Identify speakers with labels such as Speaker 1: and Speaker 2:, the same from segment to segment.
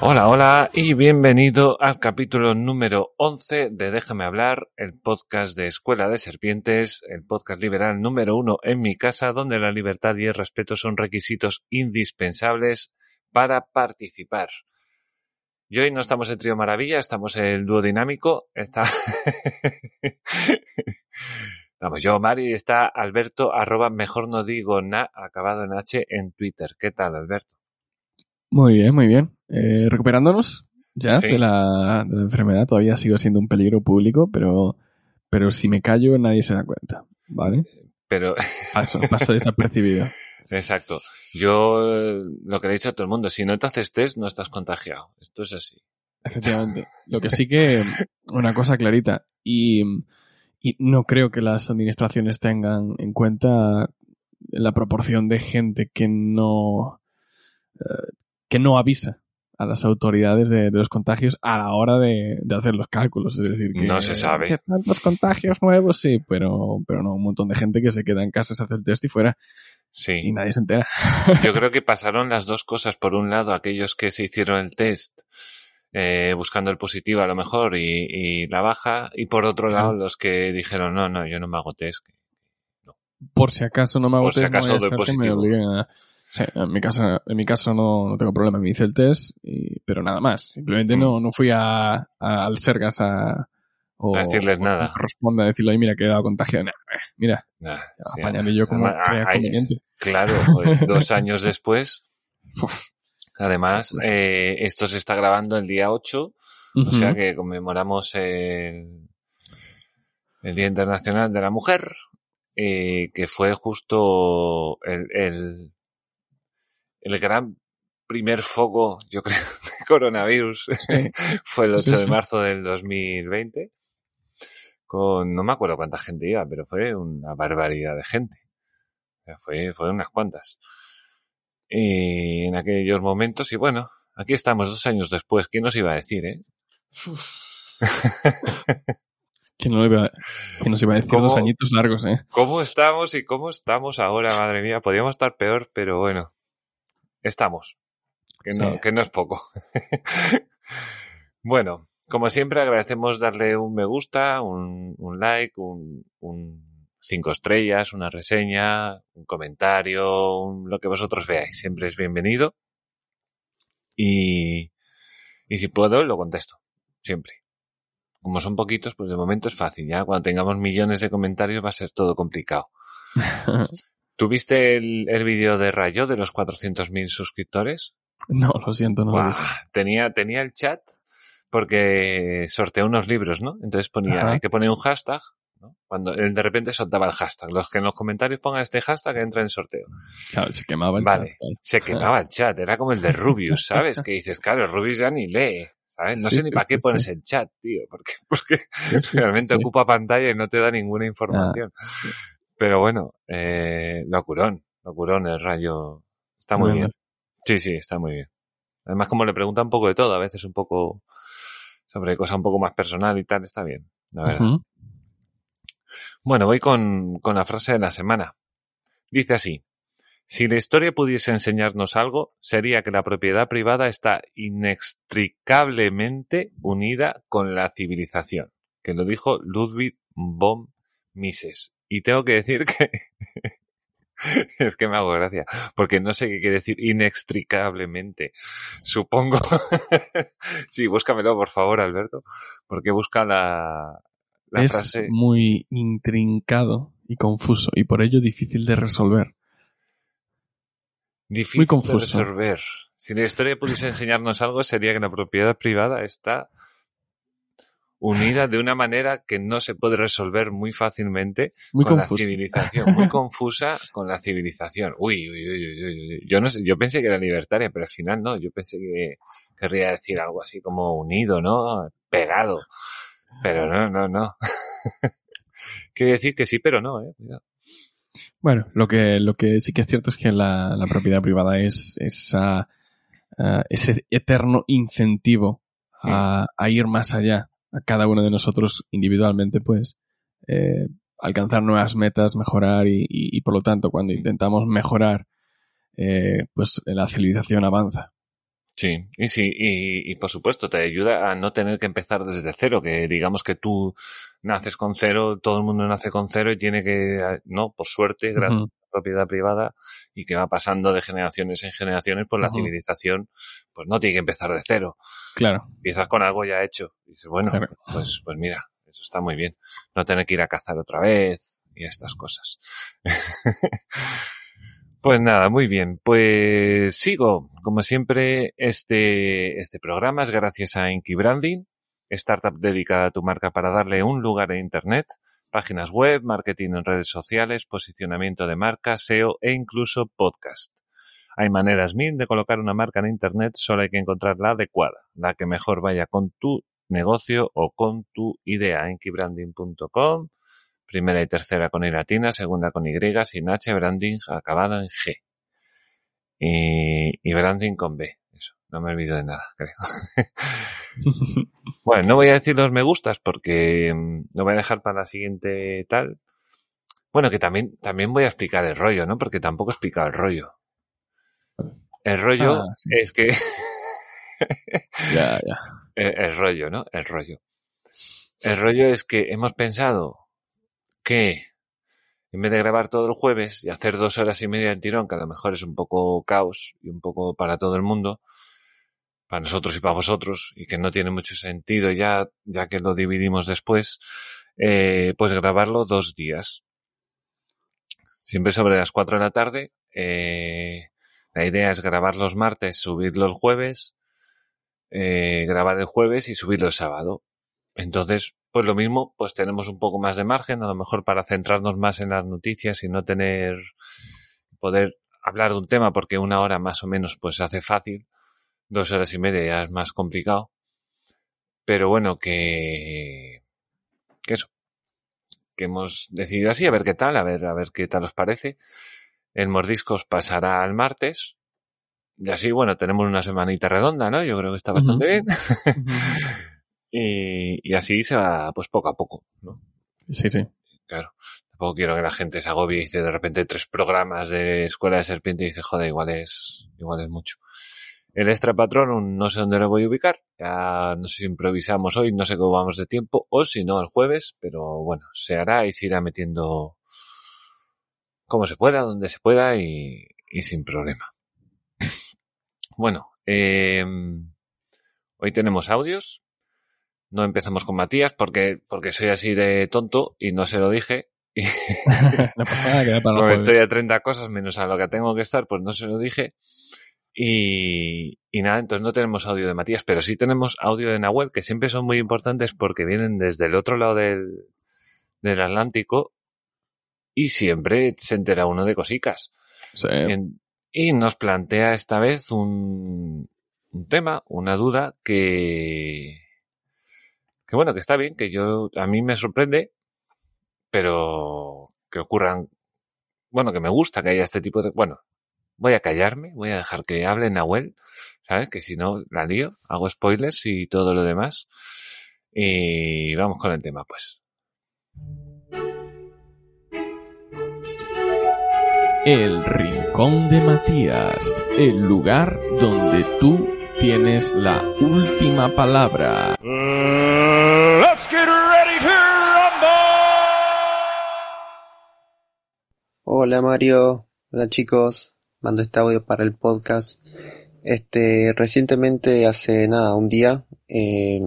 Speaker 1: Hola, hola y bienvenido al capítulo número 11 de Déjame hablar, el podcast de Escuela de Serpientes, el podcast liberal número uno en mi casa, donde la libertad y el respeto son requisitos indispensables para participar. Y hoy no estamos en Trío Maravilla, estamos en Dúo Dinámico. Estamos yo, Mari, está Alberto, arroba mejor no digo na, acabado en H en Twitter. ¿Qué tal, Alberto?
Speaker 2: Muy bien, muy bien. Eh, recuperándonos ya
Speaker 1: Sí.
Speaker 2: de, la, de la enfermedad. Todavía sigo siendo un peligro público, pero, pero si me callo nadie se da cuenta. ¿Vale?
Speaker 1: Pero,
Speaker 2: Paso, paso desapercibido.
Speaker 1: exacto. Yo, eh, lo que le he dicho a todo el mundo, si no te haces test, no estás contagiado. Esto es así.
Speaker 2: Efectivamente. Lo que sí que, una cosa clarita, y, y no creo que las administraciones tengan en cuenta la proporción de gente que no, eh, que no avisa a las autoridades de, de los contagios a la hora de, de hacer los cálculos. Es decir, que,
Speaker 1: No se sabe.
Speaker 2: que tantos contagios nuevos, sí, pero, pero no, un montón de gente que se queda en casa, se hace el test y fuera, y
Speaker 1: Sí.
Speaker 2: nadie se entera.
Speaker 1: Yo creo que pasaron las dos cosas. Por un lado, aquellos que se hicieron el test eh, buscando el positivo a lo mejor y, y la baja. Y por otro lado, los que dijeron, no, no, yo no me hago test.
Speaker 2: por si acaso no me hago
Speaker 1: Por si
Speaker 2: test, no
Speaker 1: acaso
Speaker 2: a
Speaker 1: doy
Speaker 2: que me
Speaker 1: positivo.
Speaker 2: a... Sí, en mi casa, en mi caso no, no tengo problema, me hice el test, y- pero nada más. Simplemente
Speaker 1: Mm.
Speaker 2: no, no fui a, a- al Sergas a, o-
Speaker 1: A decirles nada.
Speaker 2: me corresponde a decirle, "Oye, mira, que he dado contagio. Nah, eh, mira,
Speaker 1: Nah, sí,
Speaker 2: yo como conveniente.
Speaker 1: Claro, joder, dos años después. Además, eh, esto se está grabando el día 8, o sea que conmemoramos el, el Día Internacional de la Mujer, eh, que fue justo el, el, el gran primer foco, yo creo, de coronavirus.
Speaker 2: Sí.
Speaker 1: fue el 8
Speaker 2: Sí,
Speaker 1: de marzo del 2020. Con, no me acuerdo cuánta gente iba, pero fue una barbaridad de gente. O sea, fue, fue unas cuantas. Y en aquellos momentos, y bueno, aquí estamos dos años después. ¿Quién nos iba a decir, eh?
Speaker 2: ¿Quién, no iba, quién nos iba a decir dos añitos largos, eh?
Speaker 1: ¿Cómo estamos y cómo estamos ahora, madre mía? Podríamos estar peor, pero bueno, estamos. Que no,
Speaker 2: Sí.
Speaker 1: que no es poco. bueno, como siempre agradecemos darle un me gusta, un, un like, un, un cinco estrellas, una reseña, un comentario, un- lo que vosotros veáis. Siempre es bienvenido. Y, y si puedo, lo contesto. Siempre. Como son poquitos, pues de momento es fácil. Ya cuando tengamos millones de comentarios va a ser todo complicado. ¿Tuviste el, el vídeo de Rayo de los 400.000 suscriptores?
Speaker 2: no, lo siento, no lo he visto.
Speaker 1: tenía, tenía el chat porque sorteó unos libros, ¿no? Entonces ponía,
Speaker 2: Ajá.
Speaker 1: hay que poner un hashtag, ¿no? Cuando él de repente soltaba el hashtag. Los que en los comentarios pongan este hashtag entra en sorteo.
Speaker 2: Claro, se quemaba el
Speaker 1: Vale.
Speaker 2: chat, claro.
Speaker 1: Se quemaba el chat, era como el de Rubius, ¿sabes? Que dices, claro, Rubius ya ni lee, ¿sabes? No
Speaker 2: Sí,
Speaker 1: sé ni
Speaker 2: sí,
Speaker 1: para
Speaker 2: sí,
Speaker 1: qué pones el chat, tío, porque, porque realmente ocupa pantalla y no te da ninguna información. Pero bueno, eh, locurón, locurón el rayo. Está muy bien. Sí, sí, está muy bien. Además, como le pregunta un poco de todo, a veces un poco sobre cosa un poco más personal y tal, está bien, la verdad. Bueno, voy con, con la frase de la semana. Dice así. Si la historia pudiese enseñarnos algo, sería que la propiedad privada está inextricablemente unida con la civilización, que lo dijo Ludwig von Mises. Y tengo que decir que es que me hago gracia, porque no sé qué quiere decir inextricablemente. Supongo. sí, búscamelo, por favor, Alberto, porque busca la, la
Speaker 2: es
Speaker 1: frase.
Speaker 2: muy intrincado y confuso y por ello difícil de resolver.
Speaker 1: Difícil
Speaker 2: muy confuso.
Speaker 1: de resolver. Si la historia pudiese enseñarnos algo, sería que la propiedad privada está unida de una manera que no se puede resolver muy fácilmente
Speaker 2: Muy
Speaker 1: con
Speaker 2: confuso.
Speaker 1: la civilización, muy confusa con la civilización. Uy, uy, uy, uy, uy. Yo no sé, yo pensé que era libertaria, pero al final no. Yo pensé que querría decir algo así como unido, ¿no? Pegado. Pero no, no, no. Quiere decir que sí, pero no, ¿eh? Cuidado.
Speaker 2: Bueno, lo que, lo que sí que es cierto es que la, la propiedad privada es esa, eh, ese eterno incentivo a, a ir más allá, a cada uno de nosotros individualmente, pues, eh, alcanzar nuevas metas, mejorar y, y- y, por lo tanto cuando intentamos mejorar, eh, pues la civilización avanza.
Speaker 1: Sí, y sí, y, y por supuesto te ayuda a no tener que empezar desde cero, que digamos que tú naces con cero, todo el mundo nace con cero y tiene que, no, por suerte, propiedad privada y que va pasando de generaciones en generaciones, pues la civilización, pues no tiene que empezar de cero.
Speaker 2: Claro,
Speaker 1: Empiezas con algo ya hecho. Y dices, bueno,
Speaker 2: Claro.
Speaker 1: pues, pues mira, eso está muy bien. No tener que ir a cazar otra vez y estas cosas. Pues nada, muy bien. Pues sigo. Como siempre, este, este programa es gracias a Inky Branding, startup dedicada a tu marca para darle un lugar en Internet, páginas web, marketing en redes sociales, posicionamiento de marca, SEO e incluso podcast. Hay maneras mil de colocar una marca en Internet, solo hay que encontrar la adecuada, la que mejor vaya con tu negocio o con tu idea. Inkybranding.com Primera y tercera con I latina, segunda con Y, sin H, branding acabado en G. Y branding con B. Eso, no me olvido de nada, creo. bueno, no voy a decir los me gustas porque mm, lo voy a dejar para la siguiente tal. Bueno, que también, también voy a explicar el rollo, ¿no? Porque tampoco he explicado el rollo. El rollo
Speaker 2: Ah, sí.
Speaker 1: es que...
Speaker 2: ya, ya.
Speaker 1: el, el rollo, ¿no? El rollo. El rollo es que hemos pensado que en vez de grabar todo el jueves y hacer dos horas y media en tirón, que a lo mejor es un poco caos y un poco para todo el mundo, para nosotros y para vosotros, y que no tiene mucho sentido ya, ya que lo dividimos después, eh, pues grabarlo dos días. Siempre sobre las cuatro de la tarde. eh, la idea es grabar los martes, subirlo el jueves, eh, grabar el jueves y subirlo el sábado. Entonces, pues lo mismo, pues tenemos un poco más de margen, a lo mejor para centrarnos más en las noticias y no tener, poder hablar de un tema porque una hora más o menos pues se hace fácil, dos horas y media ya es más complicado. Pero bueno, que, que eso, que hemos decidido así, a ver qué tal, a ver, a ver qué tal os parece. El mordiscos pasará al martes. Y así, bueno, tenemos una semanita redonda, ¿no? Yo creo que está bastante bien. y, y así se va, pues poco a poco, ¿no?
Speaker 2: Sí, sí.
Speaker 1: Claro. Tampoco quiero que la gente se agobie y dice de repente tres programas de Escuela de Serpiente y dice, joder, igual es, igual es mucho. El extra patrón, no sé dónde lo voy a ubicar. Ya no sé si improvisamos hoy, no sé cómo vamos de tiempo, o si no el jueves, pero bueno, se hará y se irá metiendo como se pueda, donde se pueda y, y sin problema. Bueno, eh, hoy tenemos audios. No empezamos con Matías porque, porque soy así de tonto y no se lo dije. Y
Speaker 2: no pasa nada, queda para
Speaker 1: estoy a 30 cosas menos a lo que tengo que estar, pues no se lo dije. Y, y nada, entonces no tenemos audio de Matías, pero sí tenemos audio de Nahuel, que siempre son muy importantes porque vienen desde el otro lado del, del Atlántico y siempre se entera uno de cosicas.
Speaker 2: Sí.
Speaker 1: En- y nos plantea esta vez un, un tema, una duda que, que bueno, que está bien, que yo, a mí me sorprende, pero que ocurran, bueno, que me gusta que haya este tipo de, bueno, voy a callarme, voy a dejar que hable Nahuel, ¿sabes? Que si no, la lío, hago spoilers y todo lo demás. Y vamos con el tema, pues.
Speaker 2: El Rincón de Matías, el lugar donde tú tienes la última palabra.
Speaker 3: Hola Mario, hola chicos, mando este audio para el podcast. Este, recientemente, hace nada, un día, eh,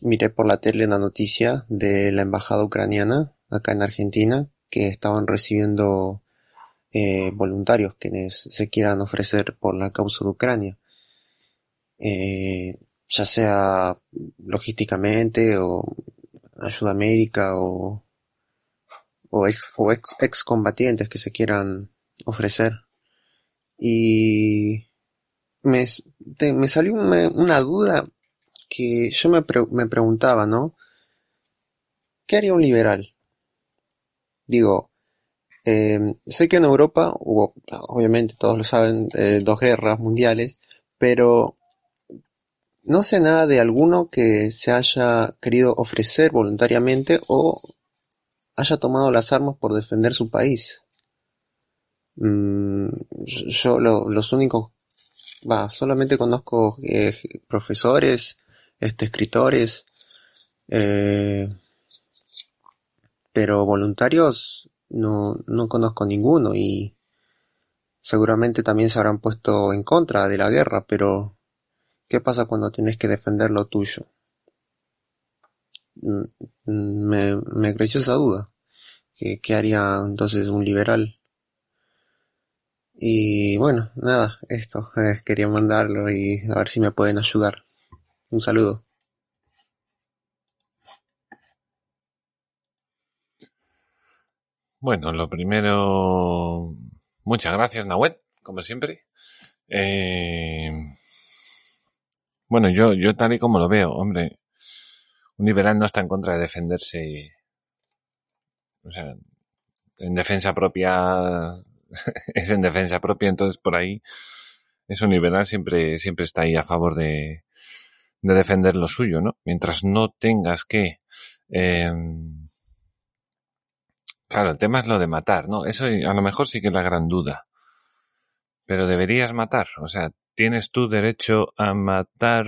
Speaker 3: miré por la tele una noticia de la embajada ucraniana acá en Argentina que estaban recibiendo eh, voluntarios quienes se quieran ofrecer por la causa de Ucrania. Eh, ya sea logísticamente o ayuda médica o, o, ex, o ex, que se quieran ofrecer. Y me, me salió una, duda que yo me, me preguntaba, ¿no? ¿Qué haría un liberal? Digo, eh, sé que en Europa hubo, obviamente todos lo saben, eh, dos guerras mundiales, pero no sé nada de alguno que se haya querido ofrecer voluntariamente o haya tomado las armas por defender su país. Mm, yo lo- los únicos, va, solamente conozco eh, profesores, este, escritores, eh, pero voluntarios no, no conozco ninguno y seguramente también se habrán puesto en contra de la guerra, pero ¿qué pasa cuando tienes que defender lo tuyo? Mm, Me, me creció esa duda. ¿Qué, qué haría entonces un liberal? Y bueno, nada, esto, eh, quería mandarlo y a ver si me pueden ayudar. Un saludo.
Speaker 1: Bueno, lo primero, muchas gracias, Nahuel, como siempre. Eh, bueno, yo, yo tal y como lo veo, hombre, un liberal no está en contra de defenderse, o sea, en defensa propia, es en defensa propia, entonces por ahí es un liberal siempre, siempre está ahí a favor de, de defender lo suyo, ¿no? Mientras no tengas que, eh, claro, el tema es lo de matar, ¿no? Eso a lo mejor sí que es la gran duda. Pero deberías matar, o sea, tienes tu derecho a matar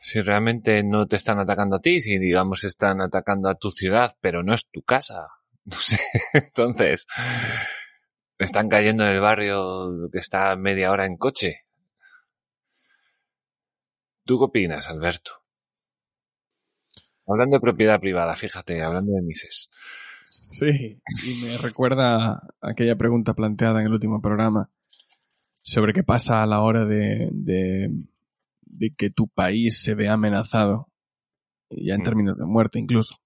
Speaker 1: si realmente no te están atacando a ti, si digamos están atacando a tu ciudad, pero no es tu casa. No sé. Entonces, están cayendo en el barrio que está media hora en coche. ¿Tú qué opinas, Alberto? Hablando de propiedad privada, fíjate, hablando de Mises.
Speaker 2: Sí, y me recuerda aquella pregunta planteada en el último programa sobre qué pasa a la hora de, de, de que tu país se vea amenazado, ya en
Speaker 1: Mm.
Speaker 2: términos de muerte incluso.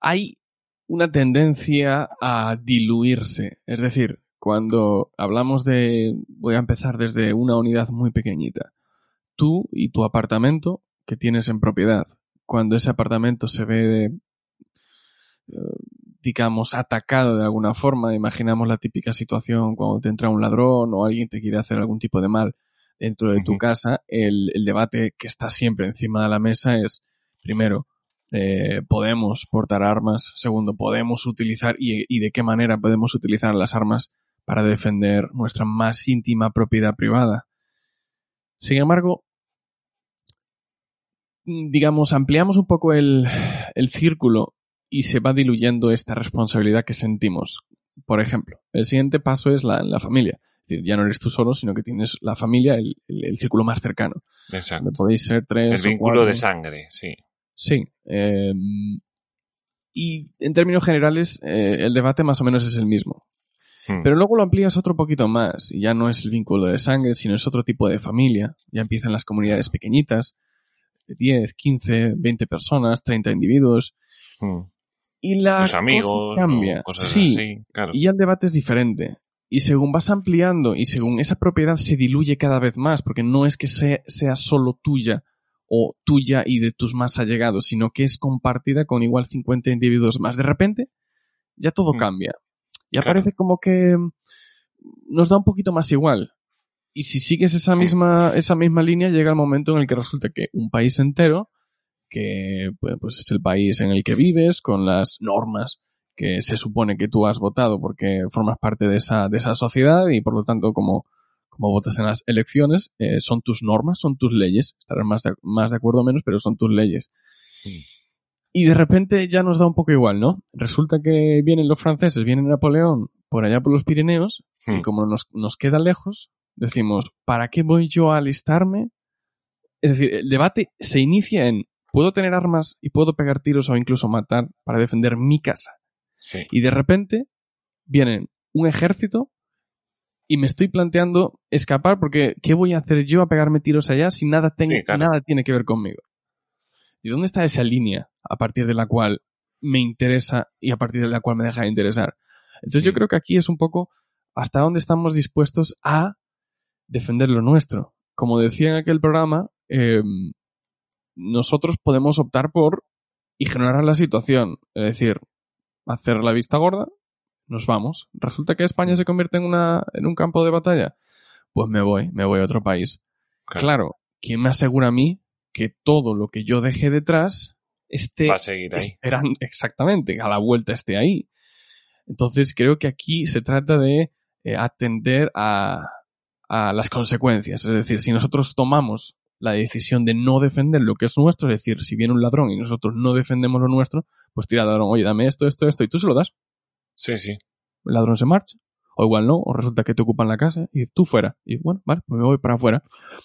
Speaker 2: Hay una tendencia a diluirse, es decir, cuando hablamos de, voy a empezar desde una unidad muy pequeñita, tú y tu apartamento que tienes en propiedad, cuando ese apartamento se ve eh, digamos, atacado de alguna forma. Imaginamos la típica situación cuando te entra un ladrón o alguien te quiere hacer algún tipo de mal dentro de tu casa. El, el debate que está siempre encima de la mesa es, primero, eh, podemos portar armas. Segundo, podemos utilizar y, y de qué manera podemos utilizar las armas para defender nuestra más íntima propiedad privada. Sin embargo, mm, digamos, ampliamos un poco el, el círculo y se va diluyendo esta responsabilidad que sentimos. Por ejemplo, el siguiente paso es la, la familia. Es decir, ya no eres tú solo, sino que tienes la familia, el, el- el círculo más cercano.
Speaker 1: Exacto.
Speaker 2: Podéis ser tres
Speaker 1: El vínculo
Speaker 2: cuatro.
Speaker 1: de sangre, sí.
Speaker 2: Sí. eh, y en términos generales, eh, el debate más o menos es el mismo.
Speaker 1: Hmm.
Speaker 2: Pero luego lo amplías otro poquito más y ya no es el vínculo de sangre, sino es otro tipo de familia. Ya empiezan las comunidades pequeñitas, de 10, 15, 20 personas, 30 individuos.
Speaker 1: Hmm.
Speaker 2: Y la cosa cambia.
Speaker 1: cosas
Speaker 2: sí,
Speaker 1: así, claro.
Speaker 2: y ya el debate es diferente. Y según vas ampliando y según esa propiedad se diluye cada vez más, porque no es que sea, sea solo tuya o tuya y de tus más allegados, sino que es compartida con igual 50 individuos más. De repente, ya todo
Speaker 1: Mm.
Speaker 2: cambia. Ya
Speaker 1: Claro.
Speaker 2: parece como que nos da un poquito más igual. Y si sigues esa
Speaker 1: Sí.
Speaker 2: misma, esa misma línea, llega el momento en el que resulta que un país entero, que pues, pues es el país en el que vives, con las normas que se supone que tú has votado porque formas parte de esa, de esa sociedad y por lo tanto como, como votas en las elecciones, eh, son tus normas, son tus leyes. Estarás más de, más de acuerdo o menos, pero son tus leyes.
Speaker 1: Sí.
Speaker 2: Y de repente ya nos da un poco igual, ¿no? Resulta que vienen los franceses, viene Napoleón por allá por los Pirineos, y
Speaker 1: Hmm.
Speaker 2: como nos, nos queda lejos, decimos, ¿para qué voy yo a alistarme? Es decir, el debate se inicia en, ¿puedo tener armas y puedo pegar tiros o incluso matar para defender mi casa?
Speaker 1: Sí.
Speaker 2: Y de repente vienen un ejército y me estoy planteando escapar porque ¿qué voy a hacer yo a pegarme tiros allá si nada, tengo,
Speaker 1: Sí, claro.
Speaker 2: nada tiene que ver conmigo? ¿Y dónde está esa línea a partir de la cual me interesa y a partir de la cual me deja de interesar? Entonces yo creo que aquí es un poco hasta dónde estamos dispuestos a defender lo nuestro. Como decía en aquel programa, eh, nosotros podemos optar por ignorar la situación, es decir, hacer la vista gorda, nos vamos. Resulta que España se convierte en, una, en un campo de batalla. Pues me voy, me voy a otro país.
Speaker 1: Claro.
Speaker 2: Claro, ¿quién me asegura a mí que todo lo que yo deje detrás esté
Speaker 1: Va a seguir ahí.
Speaker 2: esperando exactamente, a la vuelta esté ahí? Entonces creo que aquí se trata de eh, atender a, a las consecuencias. Es decir, si nosotros tomamos la decisión de no defender lo que es nuestro, es decir, si viene un ladrón y nosotros no defendemos lo nuestro, pues tira al ladrón, oye, dame esto, esto, esto, y tú se lo das
Speaker 1: Sí, sí.
Speaker 2: el ladrón se marcha, o igual no, o resulta que te ocupan la casa y tú fuera. Y bueno, vale, pues me voy para afuera.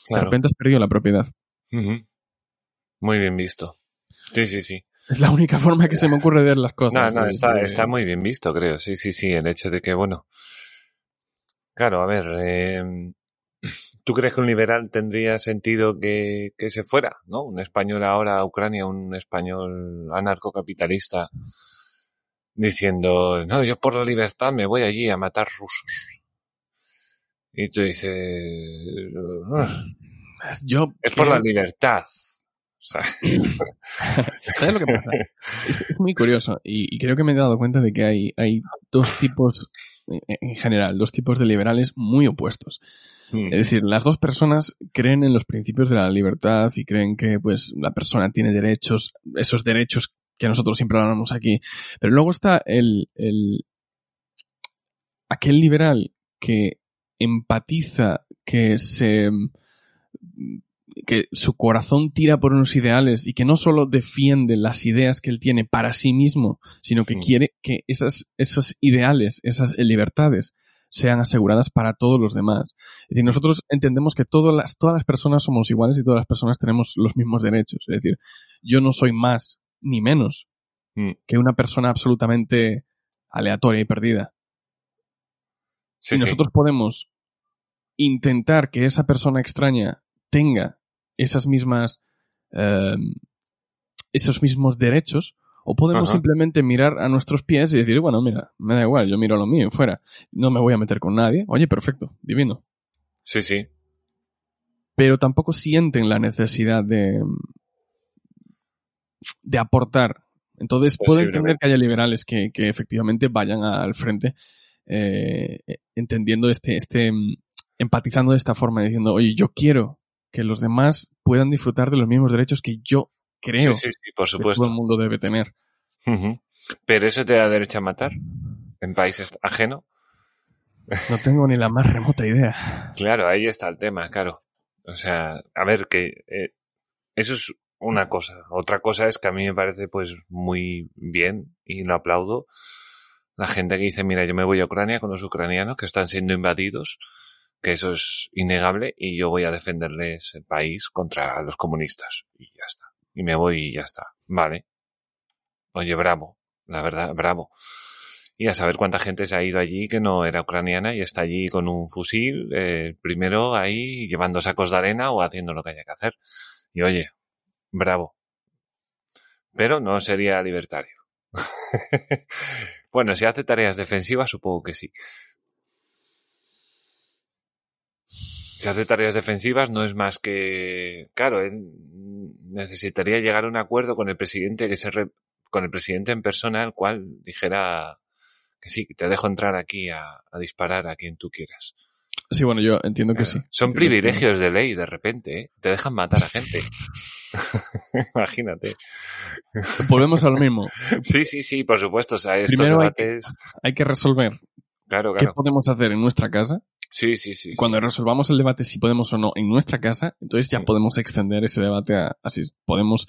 Speaker 2: De repente has perdido la propiedad.
Speaker 1: Muy bien visto. Sí, sí, sí.
Speaker 2: Es la única forma que se me ocurre ver las
Speaker 1: No,
Speaker 2: cosas.
Speaker 1: no,
Speaker 2: Eh,
Speaker 1: está, está muy bien visto, creo. Sí, sí, sí. El hecho de que, bueno. Claro, a ver. eh, ¿Tú crees que un liberal tendría sentido que, que se fuera, ¿no? Un español ahora a Ucrania, un español anarcocapitalista, diciendo, no, yo por la libertad me voy allí a matar rusos. Y tú dices, "Ah,
Speaker 2: Yo
Speaker 1: es por
Speaker 2: creo-
Speaker 1: la libertad. O sea,
Speaker 2: ¿Sabes lo que pasa? Es, es muy curioso y, y creo que me he dado cuenta de que hay, hay dos tipos, en- en general, dos tipos de liberales muy opuestos. Es decir, las dos personas creen en los principios de la libertad y creen que pues la persona tiene derechos, esos derechos que nosotros siempre hablamos aquí. Pero luego está el, el aquel liberal que empatiza, que se que su corazón tira por unos ideales y que no solo defiende las ideas que él tiene para sí mismo, sino que quiere que esas, esos ideales, esas libertades sean aseguradas para todos los demás. Es decir, nosotros entendemos que todas las, todas las personas somos iguales y todas las personas tenemos los mismos derechos. Es decir, yo no soy más ni menos
Speaker 1: mm,
Speaker 2: que una persona absolutamente aleatoria y perdida.
Speaker 1: sí,
Speaker 2: y
Speaker 1: sí.
Speaker 2: nosotros podemos intentar que esa persona extraña tenga esas mismas eh, esos mismos derechos o podemos
Speaker 1: Ajá.
Speaker 2: simplemente mirar a nuestros pies y decir, bueno, mira, me da igual, yo miro lo mío, fuera. No me voy a meter con nadie. Oye, perfecto, divino.
Speaker 1: Sí, sí.
Speaker 2: Pero tampoco sienten la necesidad de, de aportar. Entonces puedo entender que haya liberales que, que efectivamente vayan al frente eh, entendiendo este, este, mm, empatizando de esta forma, diciendo, oye, yo quiero que los demás puedan disfrutar de los mismos derechos que yo creo
Speaker 1: Sí, sí, sí, por
Speaker 2: que
Speaker 1: supuesto.
Speaker 2: todo el mundo debe tener.
Speaker 1: Pero eso te da derecho a matar en país est- ajeno.
Speaker 2: No tengo ni la más remota idea.
Speaker 1: Claro, ahí está el tema, claro. O sea, a ver, que eh, eso es una cosa. Otra cosa es que a mí me parece pues muy bien y lo aplaudo. La gente que dice, mira, yo me voy a Ucrania con los ucranianos que están siendo invadidos, que eso es innegable y yo voy a defenderles el país contra los comunistas. Y ya está. Y me voy y ya está. Vale. Oye, bravo. La verdad, bravo. Y a saber cuánta gente se ha ido allí que no era ucraniana y está allí con un fusil, eh, primero ahí llevando sacos de arena o haciendo lo que haya que hacer. Y oye, bravo. Pero no sería libertario. bueno, si hace tareas defensivas, supongo que sí. Si hace tareas defensivas, no es más que. Claro, necesitaría llegar a un acuerdo con el presidente que se re- con el presidente en persona, el cual dijera que sí, que te dejo entrar aquí a, a disparar a quien tú quieras.
Speaker 2: Sí, bueno, yo entiendo que sí.
Speaker 1: Son
Speaker 2: Entiendo que-
Speaker 1: privilegios de ley, de repente, ¿eh? Te dejan matar a gente. Imagínate.
Speaker 2: Volvemos a lo mismo.
Speaker 1: Sí, sí, sí, por supuesto. O sea, estos
Speaker 2: Primero hay que-
Speaker 1: debates.
Speaker 2: Hay que resolver
Speaker 1: Claro,
Speaker 2: qué
Speaker 1: claro.
Speaker 2: podemos hacer en nuestra casa.
Speaker 1: Sí, sí, sí.
Speaker 2: Cuando
Speaker 1: sí.
Speaker 2: resolvamos el debate si podemos o no en nuestra casa, entonces ya podemos extender ese debate a, así podemos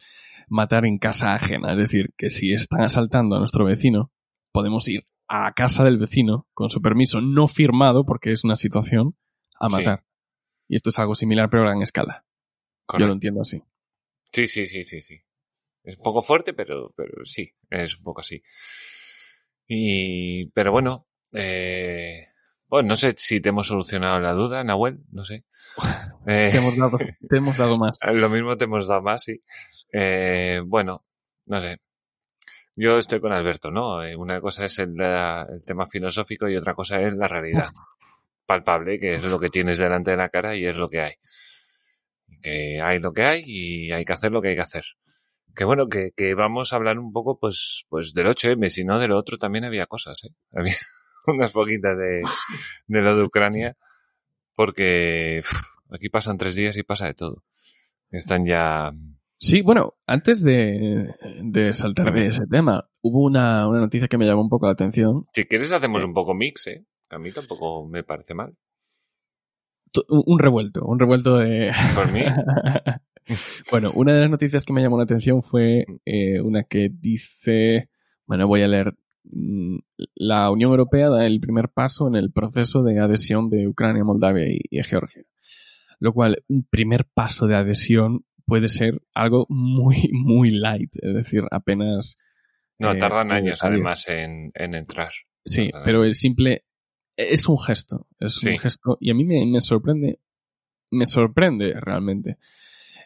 Speaker 2: matar en casa ajena. Es decir, que si están asaltando a nuestro vecino, podemos ir a casa del vecino con su permiso no firmado, porque es una situación, a
Speaker 1: Sí.
Speaker 2: matar. Y esto es algo similar, pero a gran escala. Yo lo entiendo así.
Speaker 1: Sí, sí, sí, sí, sí. Es un poco fuerte, pero, pero sí, es un poco así. Y, pero bueno, eh, bueno, no sé si te hemos solucionado la duda, Nahuel, no sé. Eh,
Speaker 2: Te hemos dado, te hemos dado más.
Speaker 1: lo mismo te hemos dado más, sí. Eh, bueno, no sé. Yo estoy con Alberto, ¿no? Eh, Una cosa es el, tema filosófico y otra cosa es la realidad palpable, que es lo que tienes delante de la cara y es lo que hay. Que hay lo que hay y hay que hacer lo que hay que hacer. Que bueno, que, que vamos a hablar un poco, pues, pues del 8M, si no de lo otro también había cosas, ¿eh? Había unas poquitas de, de lo de Ucrania, porque aquí pasan tres días y pasa de todo. Están ya,
Speaker 2: Sí, bueno, antes de, de saltar de ese tema, hubo una, una noticia que me llamó un poco la atención.
Speaker 1: si quieres hacemos un poco mix, ¿eh? A mí tampoco me parece mal.
Speaker 2: Un revuelto, un revuelto de...
Speaker 1: Por mí,
Speaker 2: bueno, una de las noticias que me llamó la atención fue eh, una que dice, bueno, voy a leer, mm, la Unión Europea da el primer paso en el proceso de adhesión de Ucrania, Moldavia y, y Georgia. Lo cual, un primer paso de adhesión puede ser algo muy, muy light, es decir, apenas...
Speaker 1: no,
Speaker 2: eh,
Speaker 1: tardan años además en, en entrar.
Speaker 2: Sí, pero el simple es un gesto, es
Speaker 1: Sí.
Speaker 2: un gesto y a mí me, me sorprende, me sorprende realmente,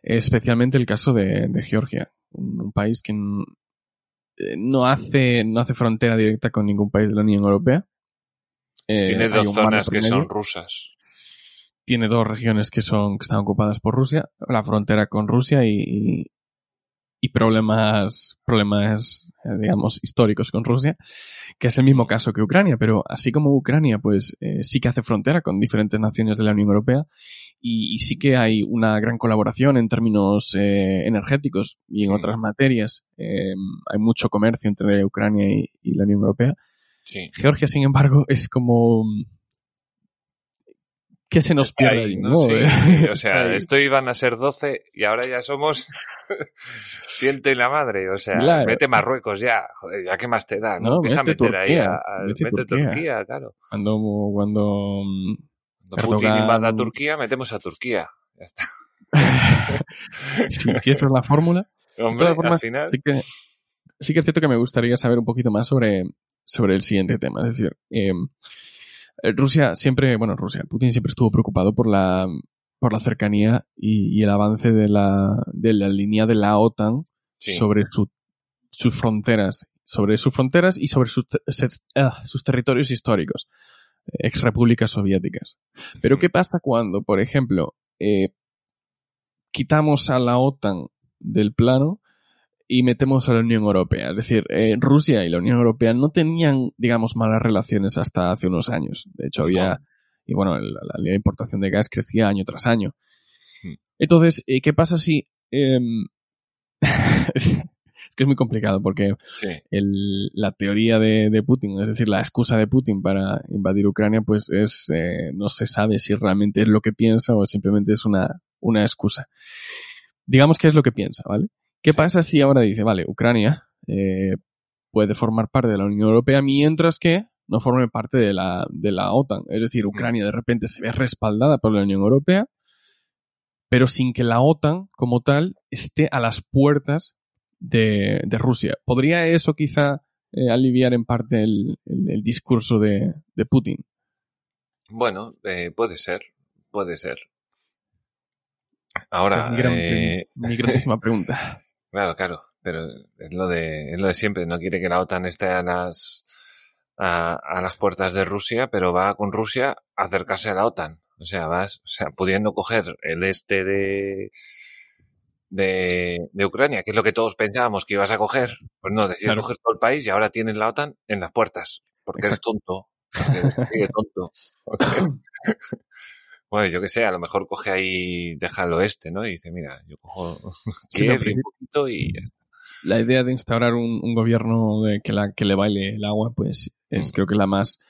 Speaker 2: especialmente el caso de, de Georgia, un, país que eh, no hace no hace frontera directa con ningún país de la Unión Europea. Eh,
Speaker 1: Tiene dos zonas que son rusas.
Speaker 2: Tiene dos regiones que son que están ocupadas por Rusia, la frontera con Rusia y, y, problemas problemas eh, digamos históricos con Rusia, que es el mismo caso que Ucrania, pero así como Ucrania pues eh, sí que hace frontera con diferentes naciones de la Unión Europea y, y sí que hay una gran colaboración en términos eh, energéticos y en otras materias. Eh, hay mucho comercio entre Ucrania y, y la Unión Europea.
Speaker 1: Sí.
Speaker 2: Georgia, sin embargo, es como que se nos pierde
Speaker 1: ahí,
Speaker 2: ahí,
Speaker 1: ¿no?
Speaker 2: ¿no?
Speaker 1: Sí, sí, O sea,
Speaker 2: Ahí.
Speaker 1: esto iban a ser 12 y ahora ya somos ciento y la madre. O sea,
Speaker 2: Claro.
Speaker 1: mete Marruecos ya. Joder, ya qué más te da, ¿no?
Speaker 2: No,
Speaker 1: Empieza a
Speaker 2: mete
Speaker 1: meter ahí
Speaker 2: Turquía,
Speaker 1: a, a-
Speaker 2: mete
Speaker 1: mete
Speaker 2: Turquía.
Speaker 1: Turquía. claro.
Speaker 2: Cuando, cuando mm,
Speaker 1: Cuando Putin
Speaker 2: Erdogan-
Speaker 1: invada a Turquía, metemos a Turquía. Ya está.
Speaker 2: si, si esto es la fórmula. De todas formas,
Speaker 1: final.
Speaker 2: sí que, sí que es cierto que me gustaría saber un poquito más sobre, sobre el siguiente tema. Es decir, eh, Rusia siempre, bueno, Rusia, Putin siempre estuvo preocupado por la, por la cercanía y, y el avance de la, de la línea de la OTAN
Speaker 1: Sí.
Speaker 2: sobre su- sus fronteras, sobre sus fronteras y sobre sus, ah, sus territorios históricos, ex repúblicas soviéticas. Pero ¿qué pasa cuando, por ejemplo, eh, quitamos a la OTAN del plano y metemos a la Unión Europea? Es decir, eh, Rusia y la Unión Europea no tenían, digamos, malas relaciones hasta hace unos años. De hecho, había, y bueno, la, la importación de gas crecía año tras año.
Speaker 1: Mm.
Speaker 2: Entonces, eh, ¿qué pasa si... em, es que es muy complicado porque
Speaker 1: Sí.
Speaker 2: el- la teoría de, de Putin, es decir, la excusa de Putin para invadir Ucrania, pues es, eh, no se sabe si realmente es lo que piensa o simplemente es una, una excusa. Digamos que es lo que piensa, ¿vale? ¿Qué
Speaker 1: Sí.
Speaker 2: pasa si ahora dice, vale, Ucrania eh, puede formar parte de la Unión Europea mientras que no forme parte de la, de la OTAN? Es decir, Ucrania de repente se ve respaldada por la Unión Europea, pero sin que la OTAN como tal esté a las puertas de, de Rusia. ¿Podría eso quizá eh, aliviar en parte el, el- el discurso de, de Putin?
Speaker 1: Bueno, eh, puede ser. Puede ser. Ahora,
Speaker 2: mi, gran-
Speaker 1: eh,
Speaker 2: mi grandísima pregunta.
Speaker 1: Claro, claro, pero es lo de, es lo de siempre. No quiere que la OTAN esté a las, a, a las puertas de Rusia, pero va con Rusia a acercarse a la OTAN. O sea, vas, o sea, pudiendo coger el este de, de, de Ucrania, que es lo que todos pensábamos que ibas a coger. Pues no, decides
Speaker 2: Claro.
Speaker 1: coger todo el país y ahora tienes la OTAN en las puertas. Porque
Speaker 2: Exacto.
Speaker 1: eres tonto. Porque eres tonto. Bueno, yo que sé, a lo mejor coge ahí, deja el oeste, ¿no? Y dice, mira, yo cojo
Speaker 2: Sí, no,
Speaker 1: un poquito y ya está.
Speaker 2: La idea de instaurar un, un gobierno de que, la, que le baile el agua, pues es
Speaker 1: Mm.
Speaker 2: creo que la más,